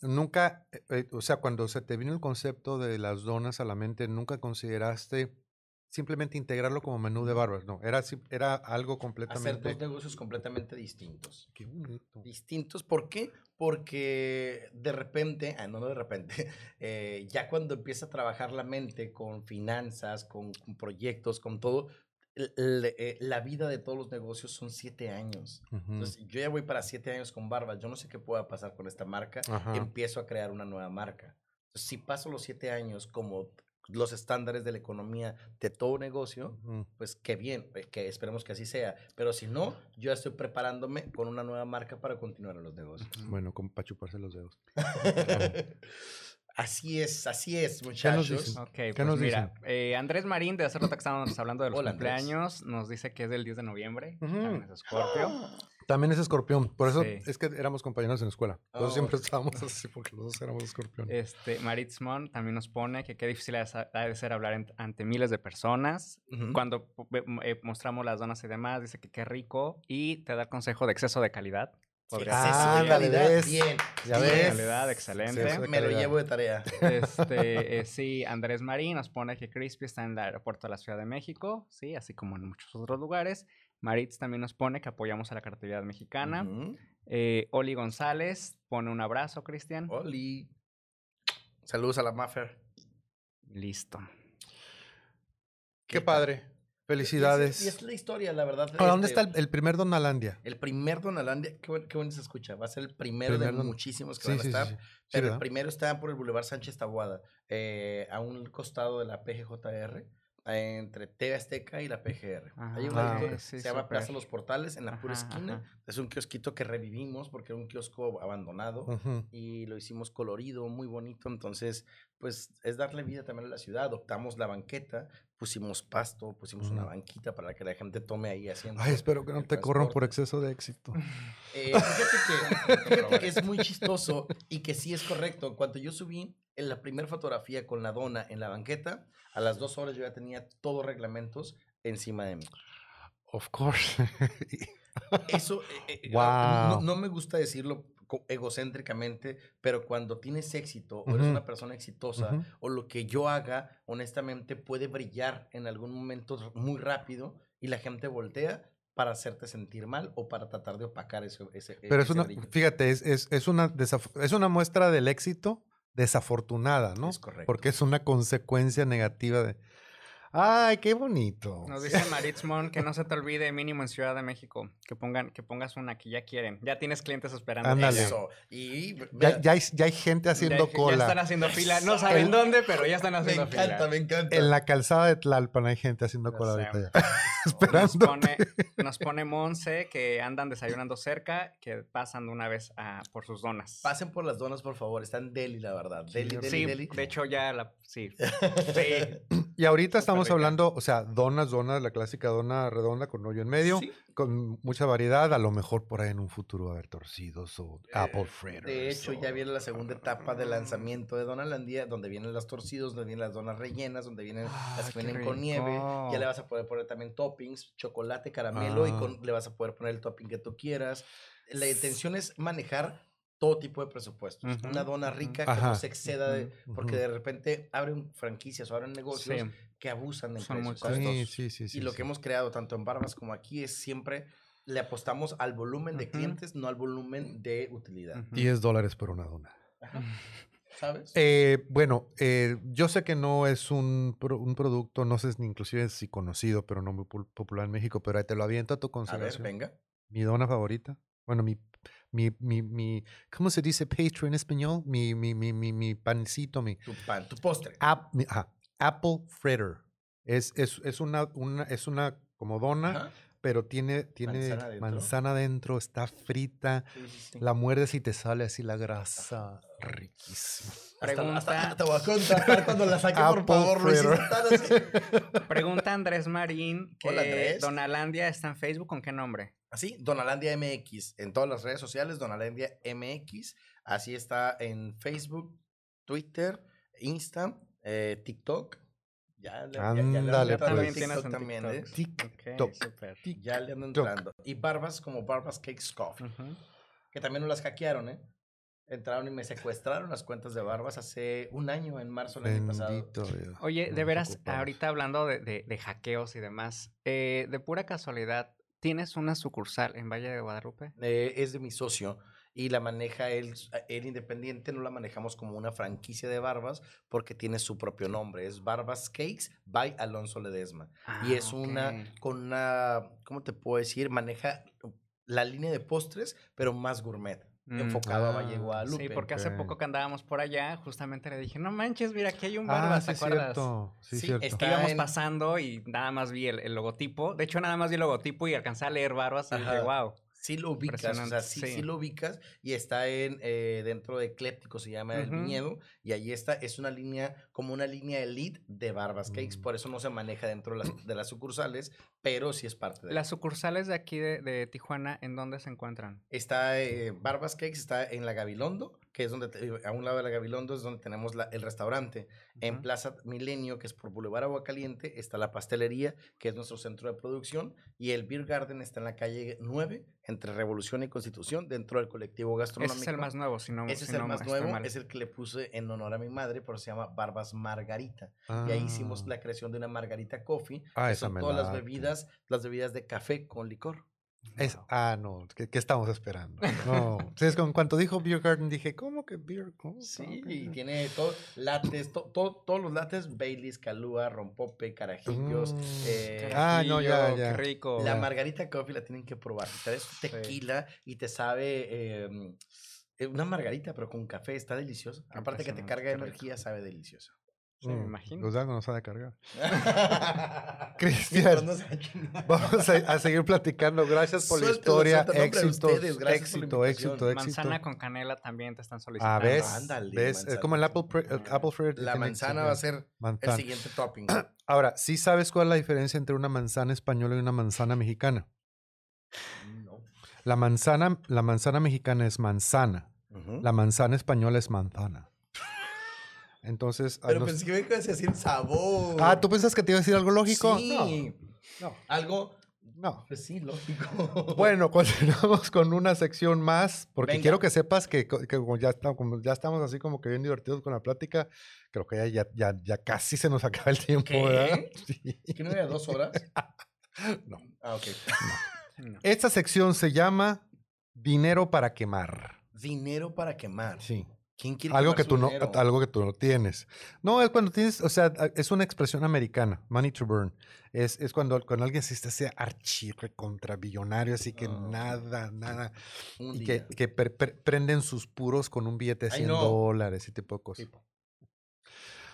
Nunca, eh, eh, o sea, cuando se te vino el concepto de las donas a la mente, nunca consideraste simplemente integrarlo como menú de barbas. No, era, era algo
Hacer
completamente.
dos negocios completamente distintos.
Qué bonito.
Distintos, ¿por qué? Porque de repente, ah, no, no de repente, eh, ya cuando empieza a trabajar la mente con finanzas, con, con proyectos, con todo, eh, la vida de todos los negocios son siete años. Entonces, yo ya voy para siete años con Barbas. Yo no sé qué pueda pasar con esta marca.
Ajá.
Empiezo a crear una nueva marca. Entonces, si paso los siete años como los estándares de la economía de todo negocio, pues qué bien, eh, que esperemos que así sea. Pero si no, yo estoy preparándome con una nueva marca para continuar en los negocios.
Bueno, como para chuparse los dedos.
Así es, así es,
nos
muchachos.
dicen?
Ok,
¿Qué
pues
nos
mira, eh, Andrés Marín, de hace rato que estábamos hablando de los
Hola, Andrés.
cumpleaños, nos dice que es del 10 de noviembre, también es Escorpio.
También es escorpión. Por eso
Sí.
es que éramos compañeros en la escuela.
Oh.
siempre estábamos así, porque los dos éramos escorpión.
Este, Maritz Mon también nos pone que qué difícil ha de ser hablar en- ante miles de personas. Cuando eh, mostramos las donas y demás, dice que qué rico y te da consejo de exceso de calidad.
Ah, ¿ves?
bien.
Ya
bien.
ves.
Calidad, excelente.
Me lo llevo de tarea.
Este, eh, sí, Andrés Marín nos pone que Crispy está en el aeropuerto de la Ciudad de México, sí, así como en muchos otros lugares. Maritz también nos pone que apoyamos a la creatividad mexicana. Eh, Oli González pone un abrazo, Cristian.
Oli. Saludos a la Maffer.
Listo.
Qué
tal?
padre.
Y es-
Felicidades.
Y es, la historia, la verdad.
Ahora, ¿dónde
este,
está el, el primer Donalandia?
El primer Donalandia, qué, buen- qué bonito se escucha. Va a ser el primero
Primer
de
Don-
muchísimos que
Sí,
van a
sí,
estar.
sí. Sí,
pero el primero está por el Boulevard Sánchez Tabuada, eh, a un costado de la PGJR, entre TV Azteca y la PGR. Hay un
Ah,
sí,
se llama
súper.
Plaza Los Portales, en la pura
Ajá,
esquina.
ajá.
Es un kiosquito que revivimos porque era un kiosco abandonado.
Ujú.
Y lo hicimos colorido, muy bonito. Entonces, pues es darle vida también a la ciudad. Adoptamos la banqueta, pusimos pasto, pusimos una banquita para que la gente tome ahí asiento.
Ay, espero que no te corran por exceso de éxito.
Eh, fíjate, que, fíjate que es muy chistoso y que sí es correcto. Cuando yo subí en la primera fotografía con la dona en la banqueta, a las dos horas yo ya tenía todos reglamentos encima de mí.
Of course.
Eso eh, eh,
Guau.
no, no me gusta decirlo egocéntricamente, pero cuando tienes éxito o eres una persona exitosa o lo que yo haga, honestamente, puede brillar en algún momento muy rápido y la gente voltea para hacerte sentir mal o para tratar de opacar ese, ese
Pero es
ese
una,
brillo.
fíjate, es, es, es una es una muestra del éxito desafortunada, ¿no?
Es correcto.
Porque es una consecuencia negativa de. Ay, qué bonito.
Nos dice Maritz Mon que no se te olvide mínimo en Ciudad de México, que pongan que pongas una que ya quieren. Ya tienes clientes esperando.
Ándale.
Eso. Y
Ya, hay, ya hay gente haciendo
ya,
cola.
Ya están haciendo fila. No saben
El-
dónde, pero ya están
me
haciendo
encanta,
fila.
me encanta.
En la calzada de Tlalpan hay gente haciendo cola
sé.
ahorita ya.
Nos
Esperando.
pone, nos pone Monse que andan desayunando cerca, que pasan de una vez a, por sus donas.
Pasen por las donas, por favor. Están deli, la verdad. Deli, deli,
sí,
deli.
de hecho ya la... Sí. sí.
Y ahorita estamos
rica.
hablando, o sea, donas, donas, la clásica dona redonda con hoyo en medio,
Sí.
Con mucha variedad. A lo mejor por ahí en un futuro va a haber torcidos o apple
Eh,
fritters.
De hecho, ya viene la segunda etapa del lanzamiento de Donalandia, donde vienen los torcidos, donde vienen las donas rellenas, donde vienen
Ah,
las que
qué
vienen con nieve. Ya le vas a poder poner también toppings, chocolate, caramelo, y
Ah.
con, le vas a poder poner el topping que tú quieras. La intención es manejar todo tipo de presupuestos. Una dona rica que
Ajá.
no se exceda, de- porque de repente abren franquicias o abren negocios
Sí.
que abusan de
Son muy
precios. ¿sabes?
Sí, sí, sí, sí.
y lo
sí.
que hemos creado tanto en Barbas como aquí es siempre le apostamos al volumen de clientes, no al volumen de utilidad.
Ujú.
10 dólares por una dona.
Ajá. ¿Sabes?
Eh, bueno, eh, yo sé que no es un, pro- un producto, no sé ni inclusive si conocido, pero no muy pul- popular en México, pero ahí te lo aviento a tu
a ver,
consideración.
venga.
Mi dona favorita. Bueno, mi, mi, mi, mi, ¿cómo se dice Patreon en español? Mi, mi, mi, mi, mi pancito, mi,
Tu pan, tu postre.
mi- ajá, apple fritter. Es, es, es una, una, es una como dona,
Ajá.
Pero tiene, tiene
Manzana dentro.
manzana dentro, está frita,
Sí, sí, sí.
la muerdes y te sale así la grasa. Riquísimo.
Hasta-
Pregunta-
hasta- te voy a contratar cuando la saque, por
Apple
favor, Luis.
Pregunta Andrés Marín que
Hola, Andrés.
Donalandia está en Facebook, ¿con qué nombre?
Así, Donalandia MX. En todas las redes sociales, Donalandia MX. Así está en Facebook, Twitter, Insta, eh, TikTok. Ya, le- ya- ya le
Ándale,
entrando
pues.
También tienes
también, ¿eh?
TikTok.
TikTok.
Ya le ando entrando. Y Barbas como Barbas Cakes Coffee. Que también nos las hackearon, ¿eh? Entraron y me secuestraron las cuentas de Barbas hace un año, en marzo del año pasado.
Dios.
Oye, de veras, ahorita hablando de, de- de hackeos y demás, eh, de pura casualidad, ¿tienes una sucursal en Valle de Guadalupe?
Eh, es de mi socio y la maneja él, él independiente, no la manejamos como una franquicia de Barbas porque tiene su propio nombre. Es Barbas Cakes by Alonso Ledesma. y
Ah,
es una,
ok.
con una, ¿cómo te puedo decir? Maneja la línea de postres, pero más gourmet,
Mm.
enfocado a
Ah,
Valle de Guadalupe.
Sí, porque hace poco que andábamos por allá, justamente le dije, no manches, mira, aquí hay un
Ah,
Barbas,
sí,
¿te
es
acuerdas?
cierto. Sí,
Sí,
cierto.
está-
Que íbamos
en-
pasando y nada más vi el, el logotipo. De hecho, nada más vi el logotipo y alcancé a leer Barbas y dije, wow.
Sí lo ubicas, o sea, sí, sí
sí.
lo ubicas y está en eh, dentro de Ecléptico, se llama El. Viñedo, y ahí está, es una línea, como una línea elite de Barbas Cakes,
Mm.
por eso no se maneja dentro de las, de las sucursales, pero sí es parte de
Las sucursales de aquí de, de Tijuana, ¿en dónde se encuentran?
Está eh, Barbas Cakes, está en la Gabilondo, que es donde, te- a un lado de la Gabilondo es donde tenemos la- el restaurante. En
Ujú.
Plaza Milenio, que es por Boulevard Agua Caliente, está la pastelería, que es nuestro centro de producción, y el Beer Garden está en la calle 9, entre Revolución y Constitución, dentro del colectivo gastronómico.
Ese es el más nuevo, si no
Ese
si
es el
no
más nuevo,
mal.
es el que le puse en honor a mi madre, pero se llama Barbas Margarita. Y ahí hicimos
Ah.
la creación de una Margarita Coffee,
Ah,
que son todas las bebidas, las bebidas de café con licor.
Es- ah, no, ¿qué, qué estamos esperando? No. Sí, es con cuanto dijo Beer Garden dije, ¿cómo que Beer? ¿Cómo?
Sí,
¿Cómo que
y tiene todo, lates, to- to- todos los lates, Baileys, Calúa, Rompope, Carajillos.
Mm.
eh,
Ah, no, ya, ya.
Qué rico.
la
ya.
margarita coffee la tienen que probar. Te traes tequila y te sabe eh, eh, una margarita, pero con café, está deliciosa. Aparte que te carga energía, sabe deliciosa.
Sí, me
Mm,
imagino.
Los dados nos ha de cargar.
Cristian.
Vamos a, a seguir platicando. Gracias por la historia. éxito, éxito,
invitación.
éxito.
Manzana con canela también te están
Ah,
solicitando.
¿ves?
Ándale,
¿Ves? Es como el Apple, el Apple Fruit.
La manzana va a ser el siguiente topping.
Ahora, ¿sí sabes cuál es la diferencia entre una manzana española y una manzana mexicana?
No.
La manzana, la manzana mexicana es manzana. La manzana española es manzana. Entonces, a
Pero
nos-
pensé que me ibas a decir sabor.
ah, ¿tú piensas que te iba a decir algo lógico?
Sí.
No,
Algo,
no.
pues sí, lógico.
Bueno, continuamos con una sección más, porque
Venga.
quiero que sepas que, que como, ya está- como ya estamos así como que bien divertidos con la plática, creo que ya, ya, ya, ya casi se nos acaba el tiempo,
¿Qué?
¿verdad? Sí.
¿Que no era dos horas?
No.
Ah, ok.
No.
Esta sección se llama Dinero para quemar.
Dinero para quemar.
Sí.
¿Quién quiere
Algo que tú no, algo que tú no tienes. No, es cuando tienes, o sea, es una expresión americana, money to burn. Es, es cuando, cuando alguien se está ese archirre contra billonario, así que
No.
nada, nada. Y
día.
que, que per- per- prenden sus puros con un billete de
Ay,
100
no.
dólares, ese tipo de cosas.
Tipo,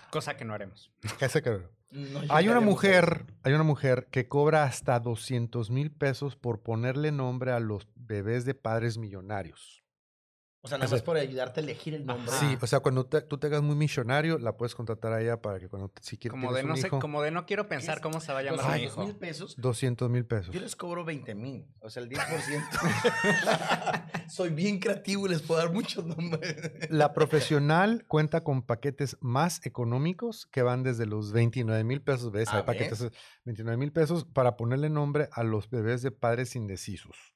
Cosa que no haremos.
Que-
no
Hay una mujer, hay una mujer que cobra hasta 200 mil pesos por ponerle nombre a los bebés de padres millonarios.
O sea, nada más por ayudarte a elegir el nombre.
Ajá.
Sí, o sea, cuando te- tú te hagas muy millonario, la puedes contratar a ella para que cuando te- si quieres
Como de, no sé, como de no quiero pensar cómo se va a llamar mi
200
hijo.
mil pesos.
200 mil pesos.
Yo les cobro 20 mil. O sea, el 10%. Soy bien creativo y les puedo dar muchos nombres.
La profesional cuenta con paquetes más económicos que van desde los 29 mil pesos. ¿Ves? Hay paquetes de 29 mil pesos para ponerle nombre a los bebés de padres indecisos.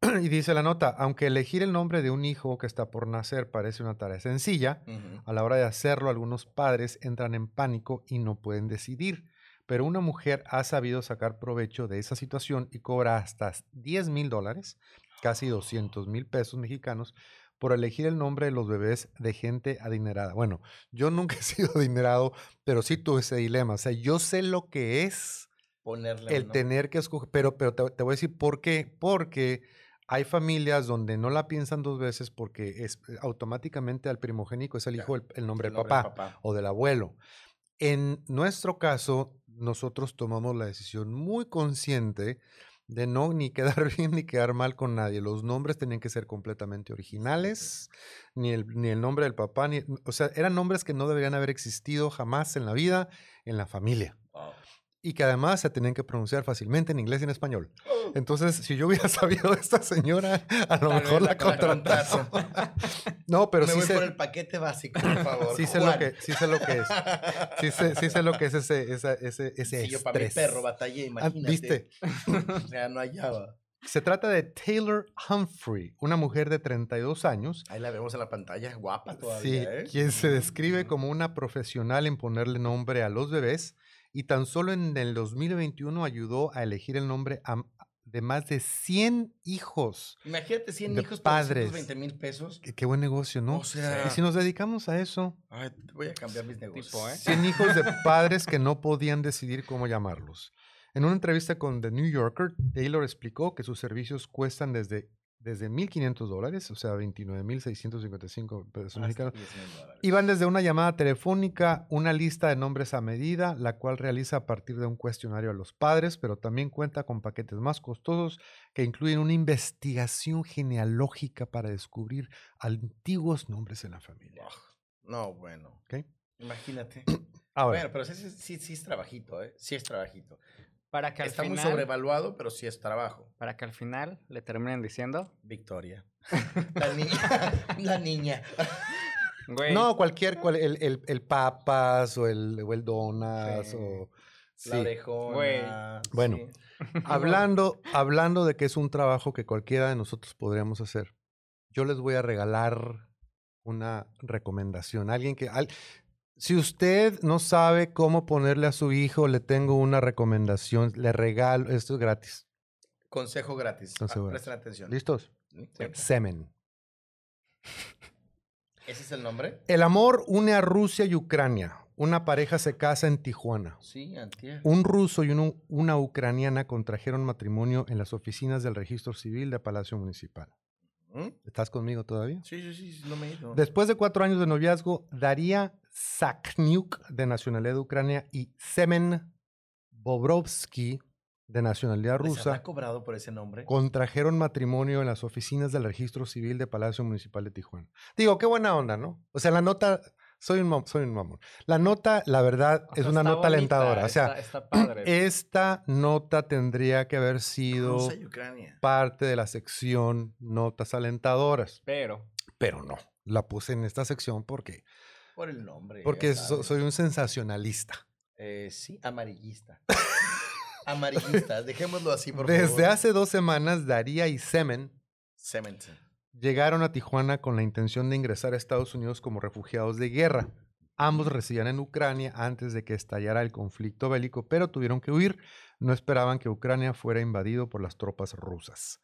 y dice la nota, aunque elegir el nombre de un hijo que está por nacer parece una tarea sencilla, a la hora de hacerlo algunos padres entran en pánico y no pueden decidir. Pero una mujer ha sabido sacar provecho de esa situación y cobra hasta 10 mil dólares, casi 200 mil pesos mexicanos, por elegir el nombre de los bebés de gente adinerada. Bueno, yo nunca he sido adinerado, pero sí tuve ese dilema. O sea, yo sé lo que es
Ponerle
el tener que escoger, pero, pero te, te voy a decir por qué. Porque hay familias donde no la piensan dos veces porque es automáticamente al primogénico es el hijo el, el nombre
El
del
nombre del
papá o del abuelo. En nuestro caso, nosotros tomamos la decisión muy consciente de no ni quedar bien ni quedar mal con nadie. Los nombres tenían que ser completamente originales, ni el, ni el nombre del papá, ni, o sea, eran nombres que no deberían haber existido jamás en la vida, en la familia.
Wow.
Y que además se tenían que pronunciar fácilmente en inglés y en español. Entonces, si yo hubiera sabido de esta señora, a lo
Tal
mejor la
la
no, pero
Me
sí
voy
sé,
por el paquete básico, por favor.
sí sé lo que, sí sé lo que es. Sí sé, sí sé lo que es ese, esa- ese, ese
Si yo para mi perro batallé,
Ah,
imagínate.
¿Viste?
O sea, no hallaba.
Se trata de Taylor Humphrey, una mujer de 32 años,
Ahí la vemos en la pantalla, guapa
sí,
todavía, ¿eh?
quien se describe como una profesional en ponerle nombre a los bebés y tan solo en el 2021 ayudó a elegir el nombre a- de más de 100 hijos.
Imagínate 100
de
hijos por
padres.
220 mil pesos.
Qué, qué buen negocio, ¿no?
O sea-
y si nos dedicamos a eso,
Ay, voy a cambiar mis negocios.
Tipo, ¿eh?
100 hijos de padres que no podían decidir cómo llamarlos. En una entrevista con The New Yorker, Taylor explicó que sus servicios cuestan desde desde 1.500 dólares, o sea, 29.655 pesos mexicanos.
10 mil dólares.
Y van desde una llamada telefónica, una lista de nombres a medida, la cual realiza a partir de un cuestionario a los padres, pero también cuenta con paquetes más costosos que incluyen una investigación genealógica para descubrir antiguos nombres en la familia.
No, bueno.
¿ok?
Imagínate.
Ahora,
Bueno, pero sí, sí, sí, sí es trabajito, ¿eh? Sí es trabajito.
Para que al
Está muy
final,
sobrevaluado, pero sí es trabajo.
para que al final le terminen diciendo,
Victoria. La niña. La niña.
güey,
no, cualquier, cual- el, el, el papas o el, o el donas
Sí.
o...
La orejona.
Bueno,
sí.
Hablando, hablando de que es un trabajo que cualquiera de nosotros podríamos hacer, yo les voy a regalar una recomendación. Alguien que, al- si usted no sabe cómo ponerle a su hijo, le tengo una recomendación. Le regalo, esto es gratis.
Consejo gratis.
Consejo
Ah,
gratis.
presten atención.
¿Listos?
Sí, cuenta.
Semen.
¿Ese es el nombre?
El amor une a Rusia y Ucrania. Una pareja se casa en Tijuana.
Sí, antier.
Un ruso y un- una ucraniana contrajeron matrimonio en las oficinas del registro civil de Palacio Municipal.
¿Mm?
¿Estás conmigo todavía?
Sí, sí, sí, sí, no me he ido.
Después de cuatro años de noviazgo, Daria Sakniuk, de nacionalidad de Ucrania, y Semen Bobrovsky, de nacionalidad
¿Les habrá
rusa,
cobrado por ese nombre?
contrajeron matrimonio en las oficinas del registro civil de Palacio Municipal de Tijuana. Digo, qué buena onda, ¿no? O sea, la nota, soy un, soy un mamón. La nota, la verdad,
o
es
sea,
una nota
bonita,
alentadora. O sea,
está, está padre.
esta nota tendría que haber sido parte de la sección notas alentadoras,
Pero,
pero no. La puse en esta sección porque
Por el nombre.
Porque so- soy un sensacionalista.
Eh, sí, amarillista. amarillista, dejémoslo así, por
Desde
favor.
hace dos semanas, Daría y Semen
Cement.
llegaron a Tijuana con la intención de ingresar a Estados Unidos como refugiados de guerra. Ambos residían en Ucrania antes de que estallara el conflicto bélico, pero tuvieron que huir. No esperaban que Ucrania fuera invadido por las tropas rusas.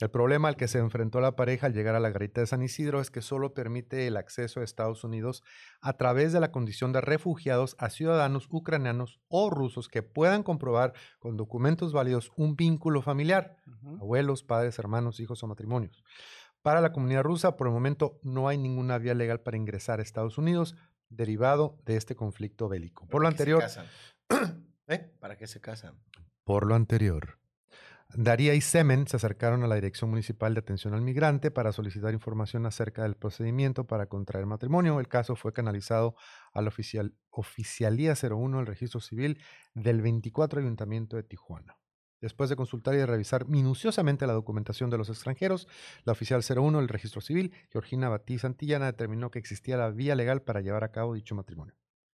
El problema al que se enfrentó la pareja al llegar a la garita de San Isidro es que solo permite el acceso a Estados Unidos a través de la condición de refugiados a ciudadanos ucranianos o rusos que puedan comprobar con documentos válidos un vínculo familiar abuelos, padres, hermanos, hijos o matrimonios. Para la comunidad rusa, por el momento, no hay ninguna vía legal para ingresar a Estados Unidos derivado de este conflicto bélico. Por lo
¿Para qué se
anterior,
casan?
¿eh?
¿Para qué se casan?
por lo anterior, Daría y Semen se acercaron a la Dirección Municipal de Atención al Migrante para solicitar información acerca del procedimiento para contraer matrimonio. El caso fue canalizado a la oficial, Oficialía 01 del Registro Civil del 24 Ayuntamiento de Tijuana. Después de consultar y de revisar minuciosamente la documentación de los extranjeros, la oficial 01 del Registro Civil, Georgina Batí Santillana, determinó que existía la vía legal para llevar a cabo dicho matrimonio.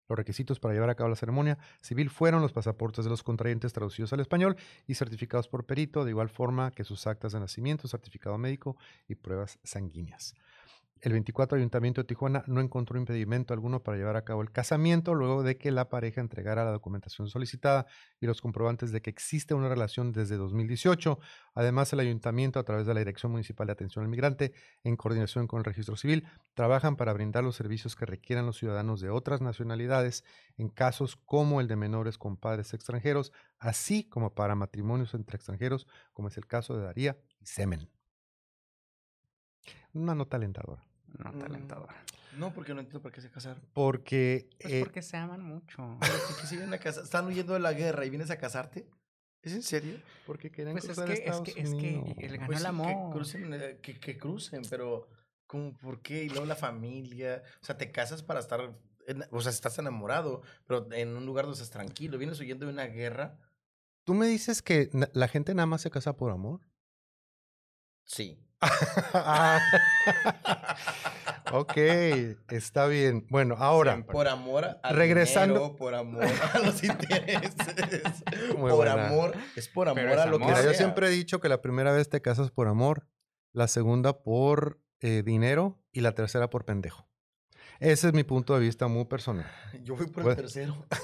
Los requisitos para llevar a cabo la ceremonia civil fueron los pasaportes de los contrayentes traducidos al español y certificados por perito, de igual forma que sus actas de nacimiento, certificado médico y pruebas sanguíneas. El 24 Ayuntamiento de Tijuana no encontró impedimento alguno para llevar a cabo el casamiento luego de que la pareja entregara la documentación solicitada y los comprobantes de que existe una relación desde 2018. Además, el Ayuntamiento, a través de la Dirección Municipal de Atención al Migrante, en coordinación con el Registro Civil, trabajan para brindar los servicios que requieran los ciudadanos de otras nacionalidades en casos como el de menores con padres extranjeros, así como para matrimonios entre extranjeros, como es el caso de Daría y Semen. Una nota alentadora.
no
Mm.
talentadora.
No, porque no entiendo por qué se casaron.
Porque
Pues
eh,
porque se aman mucho.
Pero ¿por qué se vienen a casar? ¿Están huyendo de la guerra y vienes a casarte? ¿Es en serio?
porque quieren
Pues es
cruzar
que- es
Estados
que- es que
Unidos.
el ganó
Pues
el amor.
Que crucen, eh, que, que crucen, pero ¿cómo, ¿por qué? Y luego la familia. O sea, te casas para estar. en- o sea, estás enamorado, pero en un lugar donde estás tranquilo. Vienes huyendo de una guerra.
¿Tú me dices que la gente nada más se casa por amor?
Sí.
Ok, está bien. Bueno, ahora,
Siempre.
Por amor a
Regresando-
dinero, por amor a los intereses.
Muy
por
buena.
amor, es por amor
es
a lo que
mira, yo
sea.
siempre he dicho que la primera vez te casas por amor, la segunda por eh, dinero y la tercera por pendejo. Ese es mi punto de vista muy personal.
Yo voy por
Pues-
el tercero.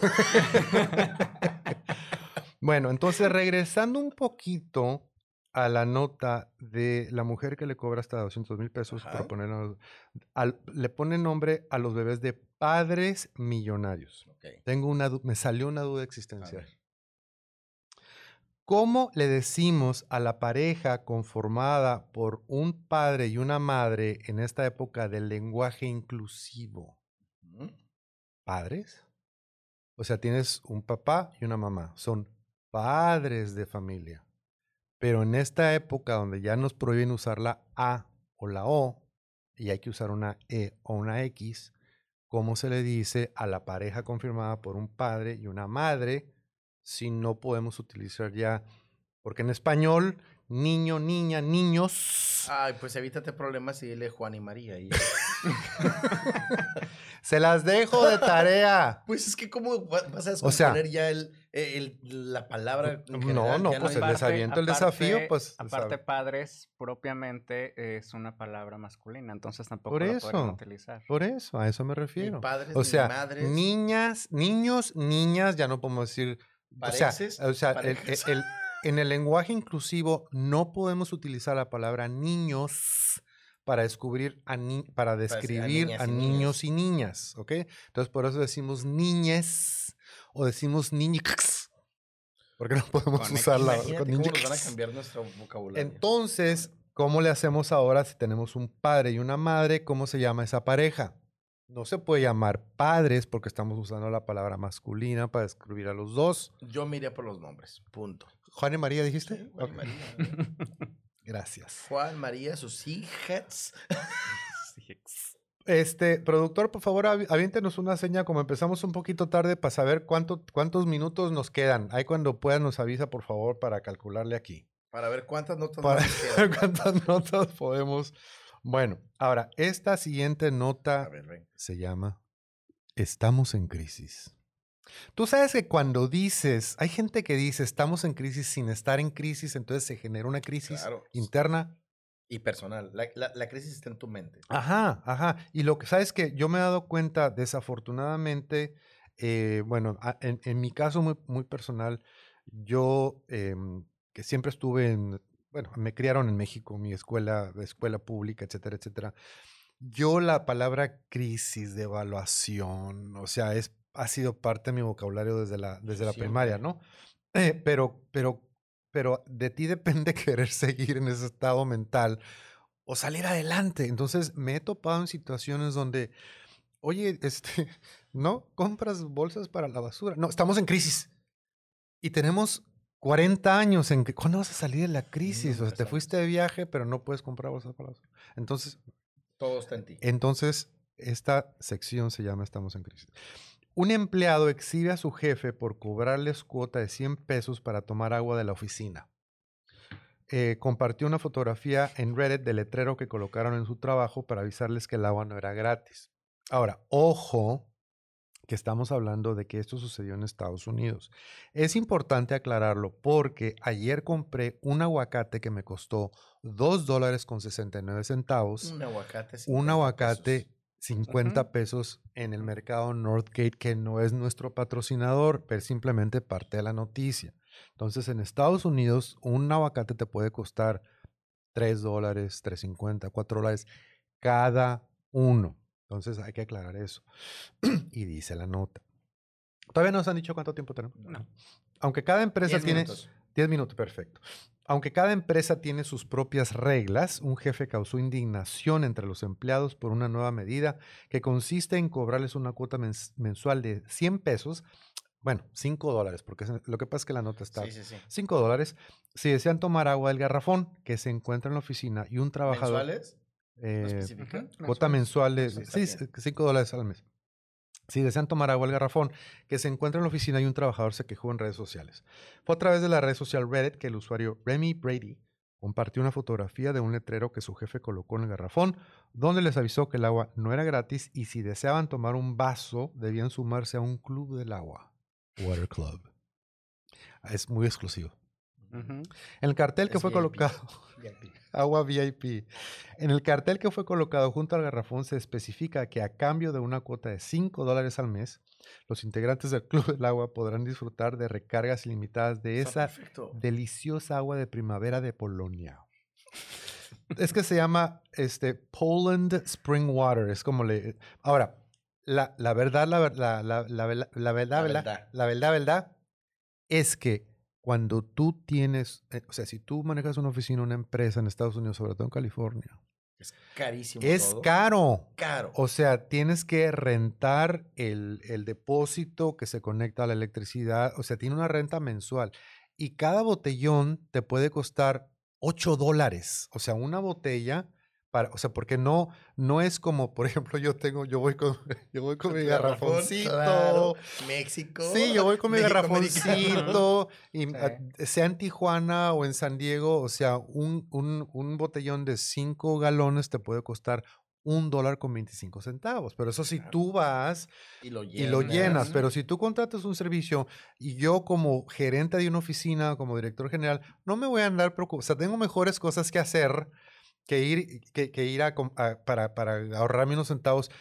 Bueno, entonces regresando un poquito a la nota de la mujer que le cobra hasta 200 mil pesos por poner, al- le pone nombre a los bebés de padres millonarios. Tengo una, me salió una duda existencial. ¿Cómo le decimos a la pareja conformada por un padre y una madre en esta época del lenguaje inclusivo? ¿Padres? O sea, tienes un papá y una mamá. Son padres de familia. Pero en esta época donde ya nos prohíben usar la A o la O y hay que usar una E o una X, ¿cómo se le dice a la pareja confirmada por un padre y una madre si no podemos utilizar ya? Porque en español, niño, niña, niños,
Ay, pues evítate problemas y dile Juan y María. y-
se las dejo de tarea.
pues es que cómo va- vas a
O sea-
descomponer ya el, el- la palabra en
No,
general?
no, pues el desaviento, el desafío, pues,
Aparte,
sabe.
padres propiamente es una palabra masculina, entonces tampoco
Por eso.
utilizar.
Por eso, a eso me
ni
refiero.
padres,
O
ni
sea,
madres.
niñas, niños, niñas, ya no podemos decir. O sea,
Pareces,
o sea, el-
parejas.
el- el- en el lenguaje inclusivo no podemos utilizar la palabra niños para descubrir a ni- para describir
niñas
a
y
niños y niñas, ¿ok? Entonces por eso decimos niñes o decimos niñix, porque no podemos
Con
usar la
Imagínate
con
cómo nos van a
niñix.
cambiar nuestro vocabulario.
Entonces, ¿cómo le hacemos ahora si tenemos un padre y una madre? ¿Cómo se llama esa pareja? No se puede llamar padres porque estamos usando la palabra masculina para describir a los dos.
Yo me iría por los nombres. Punto.
Juan y María, dijiste.
Sí, Juan y María.
Gracias.
Juan, María, sus hijas.
Este, productor, por favor, avi- aviéntenos una seña, como empezamos un poquito tarde, para saber cuánto, cuántos minutos nos quedan. Ahí cuando pueda nos avisa, por favor, para calcularle aquí.
Para ver cuántas notas
Para
nos quedan.
cuántas notas podemos. Bueno, ahora, esta siguiente nota
ver,
se llama Estamos en crisis. Tú sabes que cuando dices, hay gente que dice estamos en crisis sin estar en crisis, entonces se genera una crisis
Claro.
interna.
Y personal. La, la- la crisis está en tu mente.
Ajá, ajá. Y lo que sabes que yo me he dado cuenta, desafortunadamente, eh, bueno, en, en mi caso muy, muy personal, yo em, que siempre estuve en, bueno, me criaron en México, mi escuela, escuela pública, etcétera, etcétera. Yo la palabra crisis, de evaluación, o sea, es, ha sido parte de mi vocabulario desde la, desde la primaria. ¿no? Eh, pero, pero, pero de ti depende querer seguir en ese estado mental o salir adelante. Entonces me he topado en situaciones donde, oye, este, no compras bolsas para la basura. No, estamos en crisis. Y tenemos 40 años en que, ¿cuándo vas a salir de la crisis? O sea, te fuiste de viaje, pero no puedes comprar bolsas para la basura. Entonces,
Todo está en ti.
entonces, esta sección se llama Estamos en crisis. Un empleado exhibe a su jefe por cobrarles cuota de 100 pesos para tomar agua de la oficina. Eh, compartió una fotografía en Reddit del letrero que colocaron en su trabajo para avisarles que el agua no era gratis. Ahora, ojo, que estamos hablando de que esto sucedió en Estados Unidos. Es importante aclararlo porque ayer compré un aguacate que me costó 2 dólares con 69 centavos
Un aguacate.
un
50
aguacate
pesos.
50
Ujú.
pesos en el mercado Northgate, que no es nuestro patrocinador, pero es simplemente parte de la noticia. Entonces, en Estados Unidos, un aguacate te puede costar 3 dólares, 3.50, 4 dólares cada uno. Entonces, hay que aclarar eso. y dice la nota. Todavía no nos han dicho cuánto tiempo tenemos.
No.
Aunque cada empresa
Diez
tiene...
minutos.
10 minutos, perfecto. Aunque cada empresa tiene sus propias reglas, un jefe causó indignación entre los empleados por una nueva medida que consiste en cobrarles una cuota mens- mensual de 100 pesos, bueno, 5 dólares, porque lo que pasa es que la nota está
Sí, sí, sí.
5 dólares, si desean tomar agua del garrafón que se encuentra en la oficina y un trabajador...
¿Mensuales? ¿No
eh,
especifica?
Ujú.
cuota mensual de
Sí, está
sí,
bien.
5 dólares al mes. Si desean tomar agua al garrafón, que se encuentra en la oficina y un trabajador se quejó en redes sociales. Fue a través de la red social Reddit que el usuario Remy Brady compartió una fotografía de un letrero que su jefe colocó en el garrafón, donde les avisó que el agua no era gratis y si deseaban tomar un vaso debían sumarse a un club del agua. Water Club. Es muy exclusivo. En el cartel que fue
VIP.
colocado,
VIP.
Agua VIP. En el cartel que fue colocado junto al garrafón se especifica que a cambio de una cuota de 5 dólares al mes, los integrantes del Club del Agua podrán disfrutar de recargas ilimitadas de
Está
esa
perfecto.
deliciosa agua de primavera de Polonia. es que se llama este, Poland Spring Water. Es como le... Ahora, la, la verdad, la, la, la, la, vela- la verdad,
La
verdad,
verdad.
la verdad, verdad, es que cuando tú tienes, eh, o sea, si tú manejas una oficina, una empresa en Estados Unidos, sobre todo en California,
Es carísimo.
es
todo.
caro.
Caro.
O sea, tienes que rentar el, el depósito que se conecta a la electricidad. O sea, tiene una renta mensual. Y cada botellón te puede costar 8 dólares. O sea, una botella. Para, o sea, porque no, no es como, por ejemplo, yo tengo, yo voy con, yo voy con mi garrafoncito.
claro. México.
Sí, yo voy con mi
México
garrafoncito. Y
Sí.
sea en Tijuana o en San Diego, o sea, un, un, un botellón de 5 galones te puede costar un dólar con 25 centavos. Pero eso si
Claro.
tú vas
Y lo
y
llenas.
lo llenas. Pero si tú contratas un servicio y yo como gerente de una oficina, como director general, no me voy a andar preocupado. O sea, tengo mejores cosas que hacer que ir, que, que ir a, para, para ahorrarme unos centavos.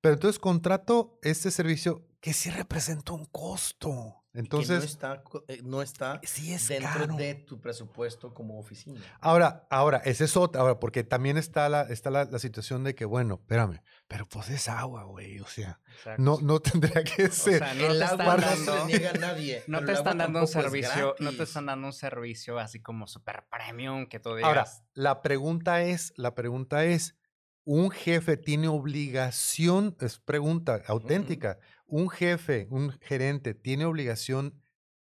Pero entonces contrato este servicio que sí representa un costo.
Y que
Entonces,
no está, eh, no está
sí es
dentro
caro.
de tu presupuesto como oficina.
Ahora, ahora, ese es otra, ahora, porque también está la, está la, la situación de que, bueno, espérame, pero pues es agua, güey, o sea,
Exacto.
no, no tendría que
O
ser.
sea, no
el
te
agua
están
no se
dando...
niega a nadie.
No te están dando un servicio, no te están dando un servicio así como super premium que tú digas.
Ahora, la pregunta es, la pregunta es, ¿un jefe tiene obligación, es pregunta auténtica, un jefe, un gerente tiene obligación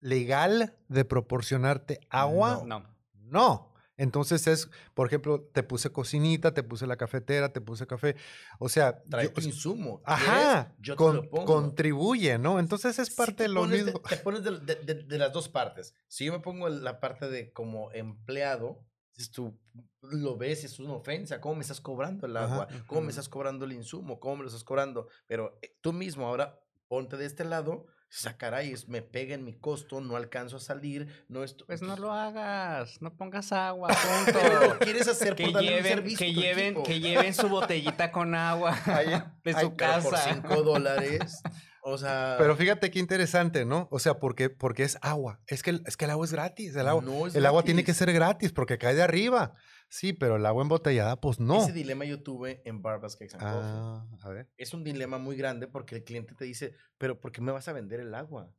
legal de proporcionarte agua?
No.
no.
No. Entonces es, por ejemplo, te puse cocinita, te puse la cafetera, te puse café. O sea,
Trae
yo-
tu insumo.
ajá.
Yo te lo pongo.
contribuye, ¿no? Entonces es parte
te
de lo mismo.
te pones de, de- de- de las dos partes. Si yo me pongo la parte de como empleado, dices tú lo ves, es una ofensa. ¿Cómo me estás cobrando el
Ajá,
agua? ¿Cómo me estás cobrando el insumo? ¿Cómo me lo estás cobrando? Pero eh, tú mismo ahora ponte de este lado. Sacaray, es- me pega en mi costo, no alcanzo a salir, no estoy.
Pues no lo hagas, no pongas agua, punto.
lo quieres hacer
que
por darle un
lleven,
servicio
que lleven,
equipo.
que lleven su botellita con agua de su
Pero por
casa.
5 dólares. O sea.
Pero fíjate qué interesante, ¿no? O sea, porque, porque es agua. Es que, el- es que el agua es gratis. El agua,
no es
el agua tiene que ser gratis porque cae de arriba. Sí, pero el agua embotellada, pues no.
Ese dilema yo tuve en Barbas Cakes and Coffee.
Ah, a ver.
es un dilema muy grande porque el cliente te dice, pero ¿por qué me vas a vender el agua?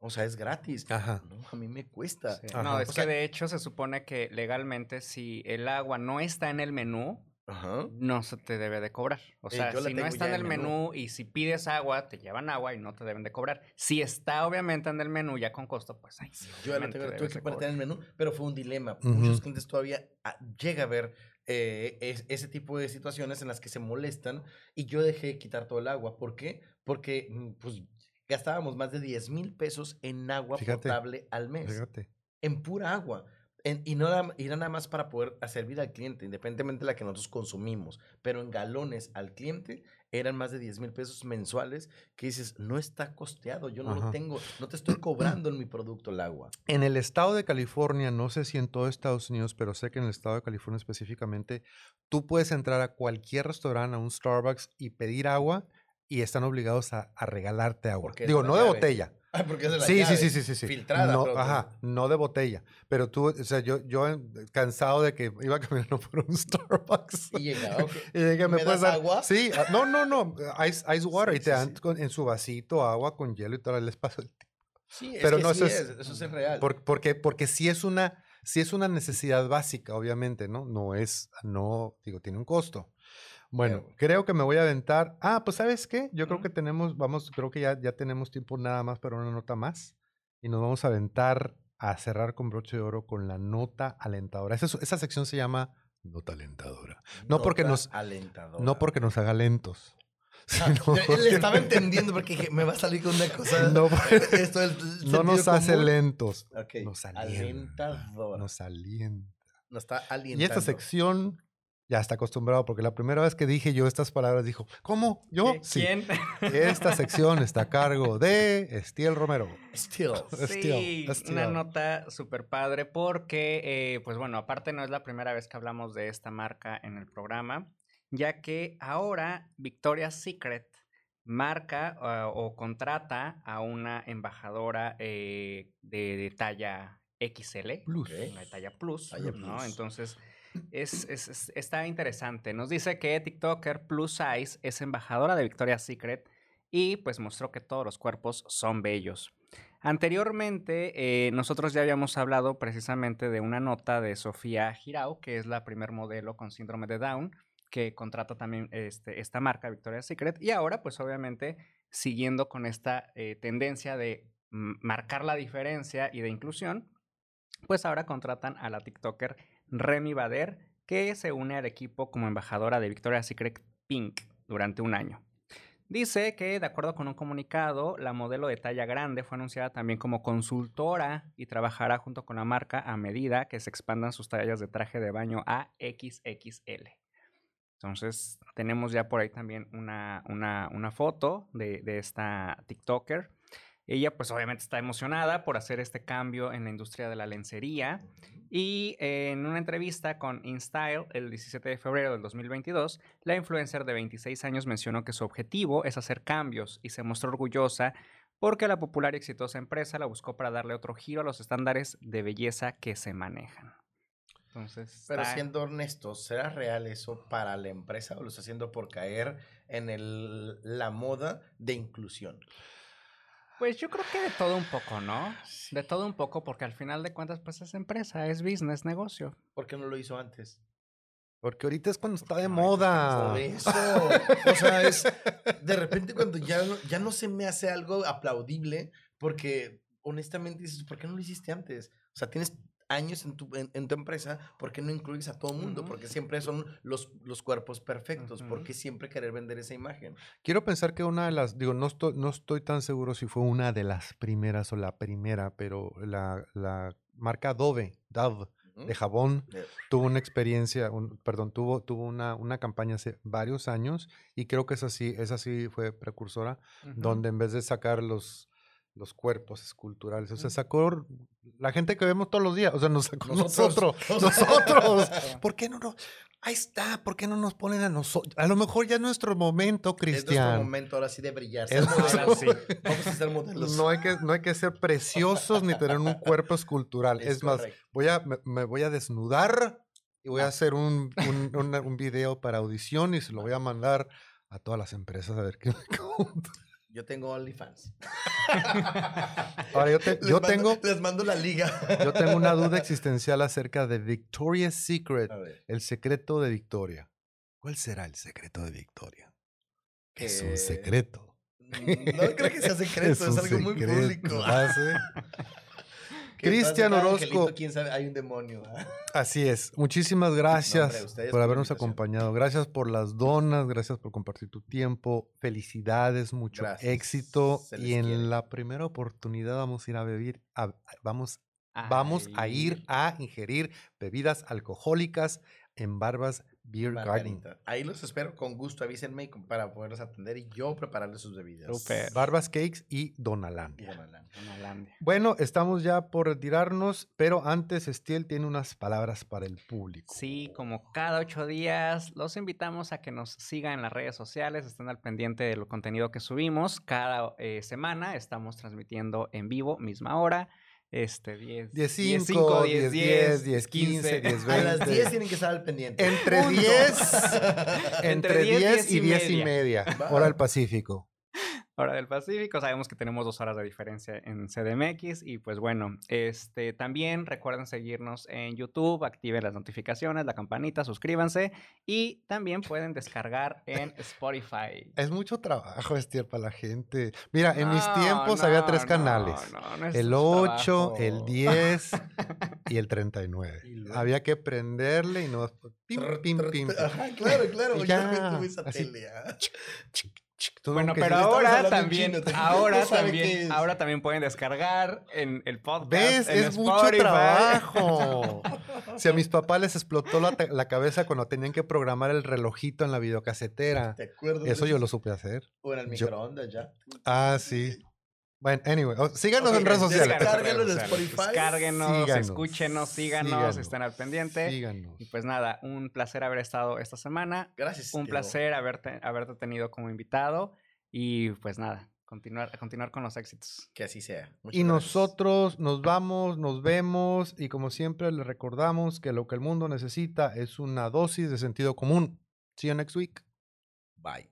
O sea, es gratis.
Ajá.
No, a mí me cuesta.
Sí. No, es
O
que
sea-
de hecho se supone que legalmente si el agua no está en el menú,
Ajá.
no se te debe de cobrar. O sea,
la
si no está en el
en
menú.
menú.
y si pides agua, te llevan agua y no te deben de cobrar. Si está obviamente en el menú ya con costo, pues ahí sí.
Yo
obviamente
tengo, tuve que
cobrar.
en el menú, pero fue un dilema. Muchos clientes todavía ah, llega a ver eh, es- ese tipo de situaciones en las que se molestan y yo dejé de quitar todo el agua. ¿Por qué? Porque mm, pues gastábamos más de 10 mil pesos en agua
Fíjate,
potable al mes.
Fíjate.
en pura agua. En- y, no era, y era nada más para poder servir al cliente, independientemente de la que nosotros consumimos. Pero en galones al cliente eran más de 10 mil pesos mensuales que dices, no está costeado, yo no
Ajá.
lo tengo, no te estoy cobrando en mi producto el agua.
En el estado de California, no sé si en todo Estados Unidos, pero sé que en el estado de California específicamente, tú puedes entrar a cualquier restaurante, a un Starbucks y pedir agua y están obligados a, a regalarte agua.
Porque
Digo, no de botella.
Ah, porque es de la
Sí, sí,
llave,
sí, sí, sí, sí.
Filtrada.
No, ajá, no de botella. Pero tú, o sea, yo, yo cansado de que iba caminando por un Starbucks.
Y llegaba, ok.
Y llegué, ¿me,
¿Me
puedes
das
dar
agua?
Sí, ah, no, no, no, ice, ice water.
Sí,
y te
sí,
dan
sí.
con- en su vasito agua con hielo y todo, el
Sí, es
Pero
que
no,
sí
eso
es,
es-
eso es real.
Por- porque, porque sí es una, sí es una necesidad básica, obviamente, ¿no? No es, no, digo, tiene un costo. Bueno,
Pero-
creo que me voy a aventar. Ah, pues ¿sabes qué? Yo creo que tenemos, vamos, creo que ya, ya tenemos tiempo nada más para una nota más. Y nos vamos a aventar a cerrar con broche de oro con la nota alentadora. Esa, es- esa sección se llama nota alentadora. no porque
Nota
nos-
alentadora.
No porque nos haga lentos.
Ah, yo-
porque-
le estaba entendiendo porque dije, me va a salir con una cosa.
No,
Esto del
no nos
sentido
hace
común.
lentos.
Ok,
Nos alienta.
Alentadora.
Nos alienta.
Nos está alientando.
Y esta sección ya está acostumbrado, porque la primera vez que dije yo estas palabras dijo, ¿cómo? ¿Yo?
¿Qué-
Sí.
¿Quién?
Esta sección está a cargo de Estiel Romero.
Still.
Sí,
Still,
una nota súper padre porque, eh, pues bueno, aparte no es la primera vez que hablamos de esta marca en el programa, ya que ahora Victoria's Secret marca ah, o contrata a una embajadora eh, de, de talla XL,
Plus.
la talla Plus,
Talla
¿no?
plus.
Entonces, es, es- es- está interesante. Nos dice que TikToker Plus Size es embajadora de Victoria's Secret y pues mostró que todos los cuerpos son bellos. Anteriormente, eh, nosotros ya habíamos hablado precisamente de una nota de Sofía Girau, que es la primer modelo con síndrome de Down, que contrata también este, esta marca, Victoria's Secret. Y ahora, pues obviamente, siguiendo con esta eh, tendencia de marcar la diferencia y de inclusión, pues ahora contratan a la TikToker Remy Bader, que se une al equipo como embajadora de Victoria's Secret Pink durante un año. Dice que, de acuerdo con un comunicado, la modelo de talla grande fue anunciada también como consultora y trabajará junto con la marca a medida que se expandan sus tallas de traje de baño a XXL. Entonces, tenemos ya por ahí también una, una, foto de, de, esta TikToker. Ella, pues obviamente está emocionada por hacer este cambio en la industria de la lencería y en una entrevista con InStyle el 17 de febrero del 2022, la influencer de 26 años mencionó que su objetivo es hacer cambios y se mostró orgullosa porque la popular y exitosa empresa la buscó para darle otro giro a los estándares de belleza que se manejan. Entonces,
Pero siendo honestos, ¿será real eso para la empresa o lo está haciendo por caer en el, la moda de inclusión?
Pues yo creo que de todo un poco, ¿no? De todo un poco, porque al final de cuentas, pues es empresa, es business, negocio.
¿Por qué no lo hizo antes?
Porque ahorita es cuando está de moda.
eso. o sea, es de repente cuando ya no, ya no se me hace algo aplaudible, porque honestamente dices, ¿por qué no lo hiciste antes? O sea, tienes años en tu, en, tu empresa, ¿por qué no incluyes a todo el mundo? Porque siempre son los, los cuerpos perfectos. ¿Por qué siempre querer vender esa imagen?
Quiero pensar que una de las, digo, no estoy, no estoy tan seguro si fue una de las primeras o la primera, pero la, la marca Dove, Dove, de jabón, tuvo una experiencia, perdón, tuvo, tuvo una, una campaña hace varios años y creo que esa sí, esa sí fue precursora, donde en vez de sacar los, los cuerpos esculturales. O sea, sacó la gente que vemos todos los días. O sea, nos sacó nosotros. Nosotros. ¿Por qué no, no? Ahí está. ¿Por qué no nos ponen a nosotros? A lo mejor ya es nuestro momento, Cristian. Es nuestro
momento ahora sí de brillar.
Vamos a ser modelos. No hay que, no hay que ser preciosos ni tener un cuerpo escultural. Es, más, voy a, me, voy a desnudar y voy a hacer un, un, un, video para audición y se lo voy a mandar a todas las empresas a ver qué me
yo tengo OnlyFans.
Ahora, yo, tengo.
Les mando la liga.
yo tengo una duda existencial acerca de Victoria's Secret, el secreto de Victoria. ¿Cuál será el secreto de Victoria? Es un eh, secreto.
No creo que sea secreto, es, algo muy público.
Cristian Orozco.
¿Quién sabe? Hay un demonio. ¿ah?
Así es. Muchísimas gracias por habernos acompañado. Gracias por las donas, gracias por compartir tu tiempo. Felicidades, mucho éxito. Y en la primera oportunidad vamos a ir a beber, vamos, vamos a ir a ingerir bebidas alcohólicas en Barbas Beer Garden.
Ahí los espero con gusto. Avísenme para poderlos atender y yo prepararles sus bebidas.
Barbas Cakes y Donalandia. Donalandia. Bueno, estamos ya por retirarnos, pero antes Estiel tiene unas palabras para el público.
Sí, como cada ocho días, los invitamos a que nos sigan en las redes sociales, estén al pendiente del contenido que subimos. Cada eh, semana estamos transmitiendo en vivo, misma hora. Este, 10,
10, 5, 10, 10, 10, 15, 10, 20.
A las 10 tienen que estar al pendiente.
Entre 10, entre 10 y 10 y media, hora del Pacífico
hora del Pacífico. Sabemos que tenemos dos horas de diferencia en CDMX. Y pues bueno, este también recuerden seguirnos en YouTube, activen las notificaciones, la campanita, suscríbanse. Y también pueden descargar en Spotify.
Es mucho trabajo, Estier, para la gente. Mira, en mis tiempos había tres canales. el 8, el 10 y el 39. había que prenderle y no... Pim, pim, pim.
claro, claro. Ya, tuve esa
bueno, pero ahora también, ahora también, ahora también pueden descargar en el podcast.
¿Ves? es mucho trabajo. si a mis papás les explotó la, cabeza cuando tenían que programar el relojito en la videocasetera. ¿Te acuerdas? Eso yo lo supe hacer.
O en el microondas ya.
Ah, sí. Bueno, anyway, síganos en redes sociales.
Descárguenos en Spotify.
Descárguenos, escúchenos, síganos, estén al pendiente. Síganos. Y pues nada, un placer haber estado esta semana.
Gracias.
Un placer haberte, haberte tenido como invitado. Y pues nada, continuar, continuar con los éxitos.
Que así sea.
y nosotros nos vamos, nos vemos y como siempre les recordamos que lo que el mundo necesita es una dosis de sentido común. See you next week.
Bye.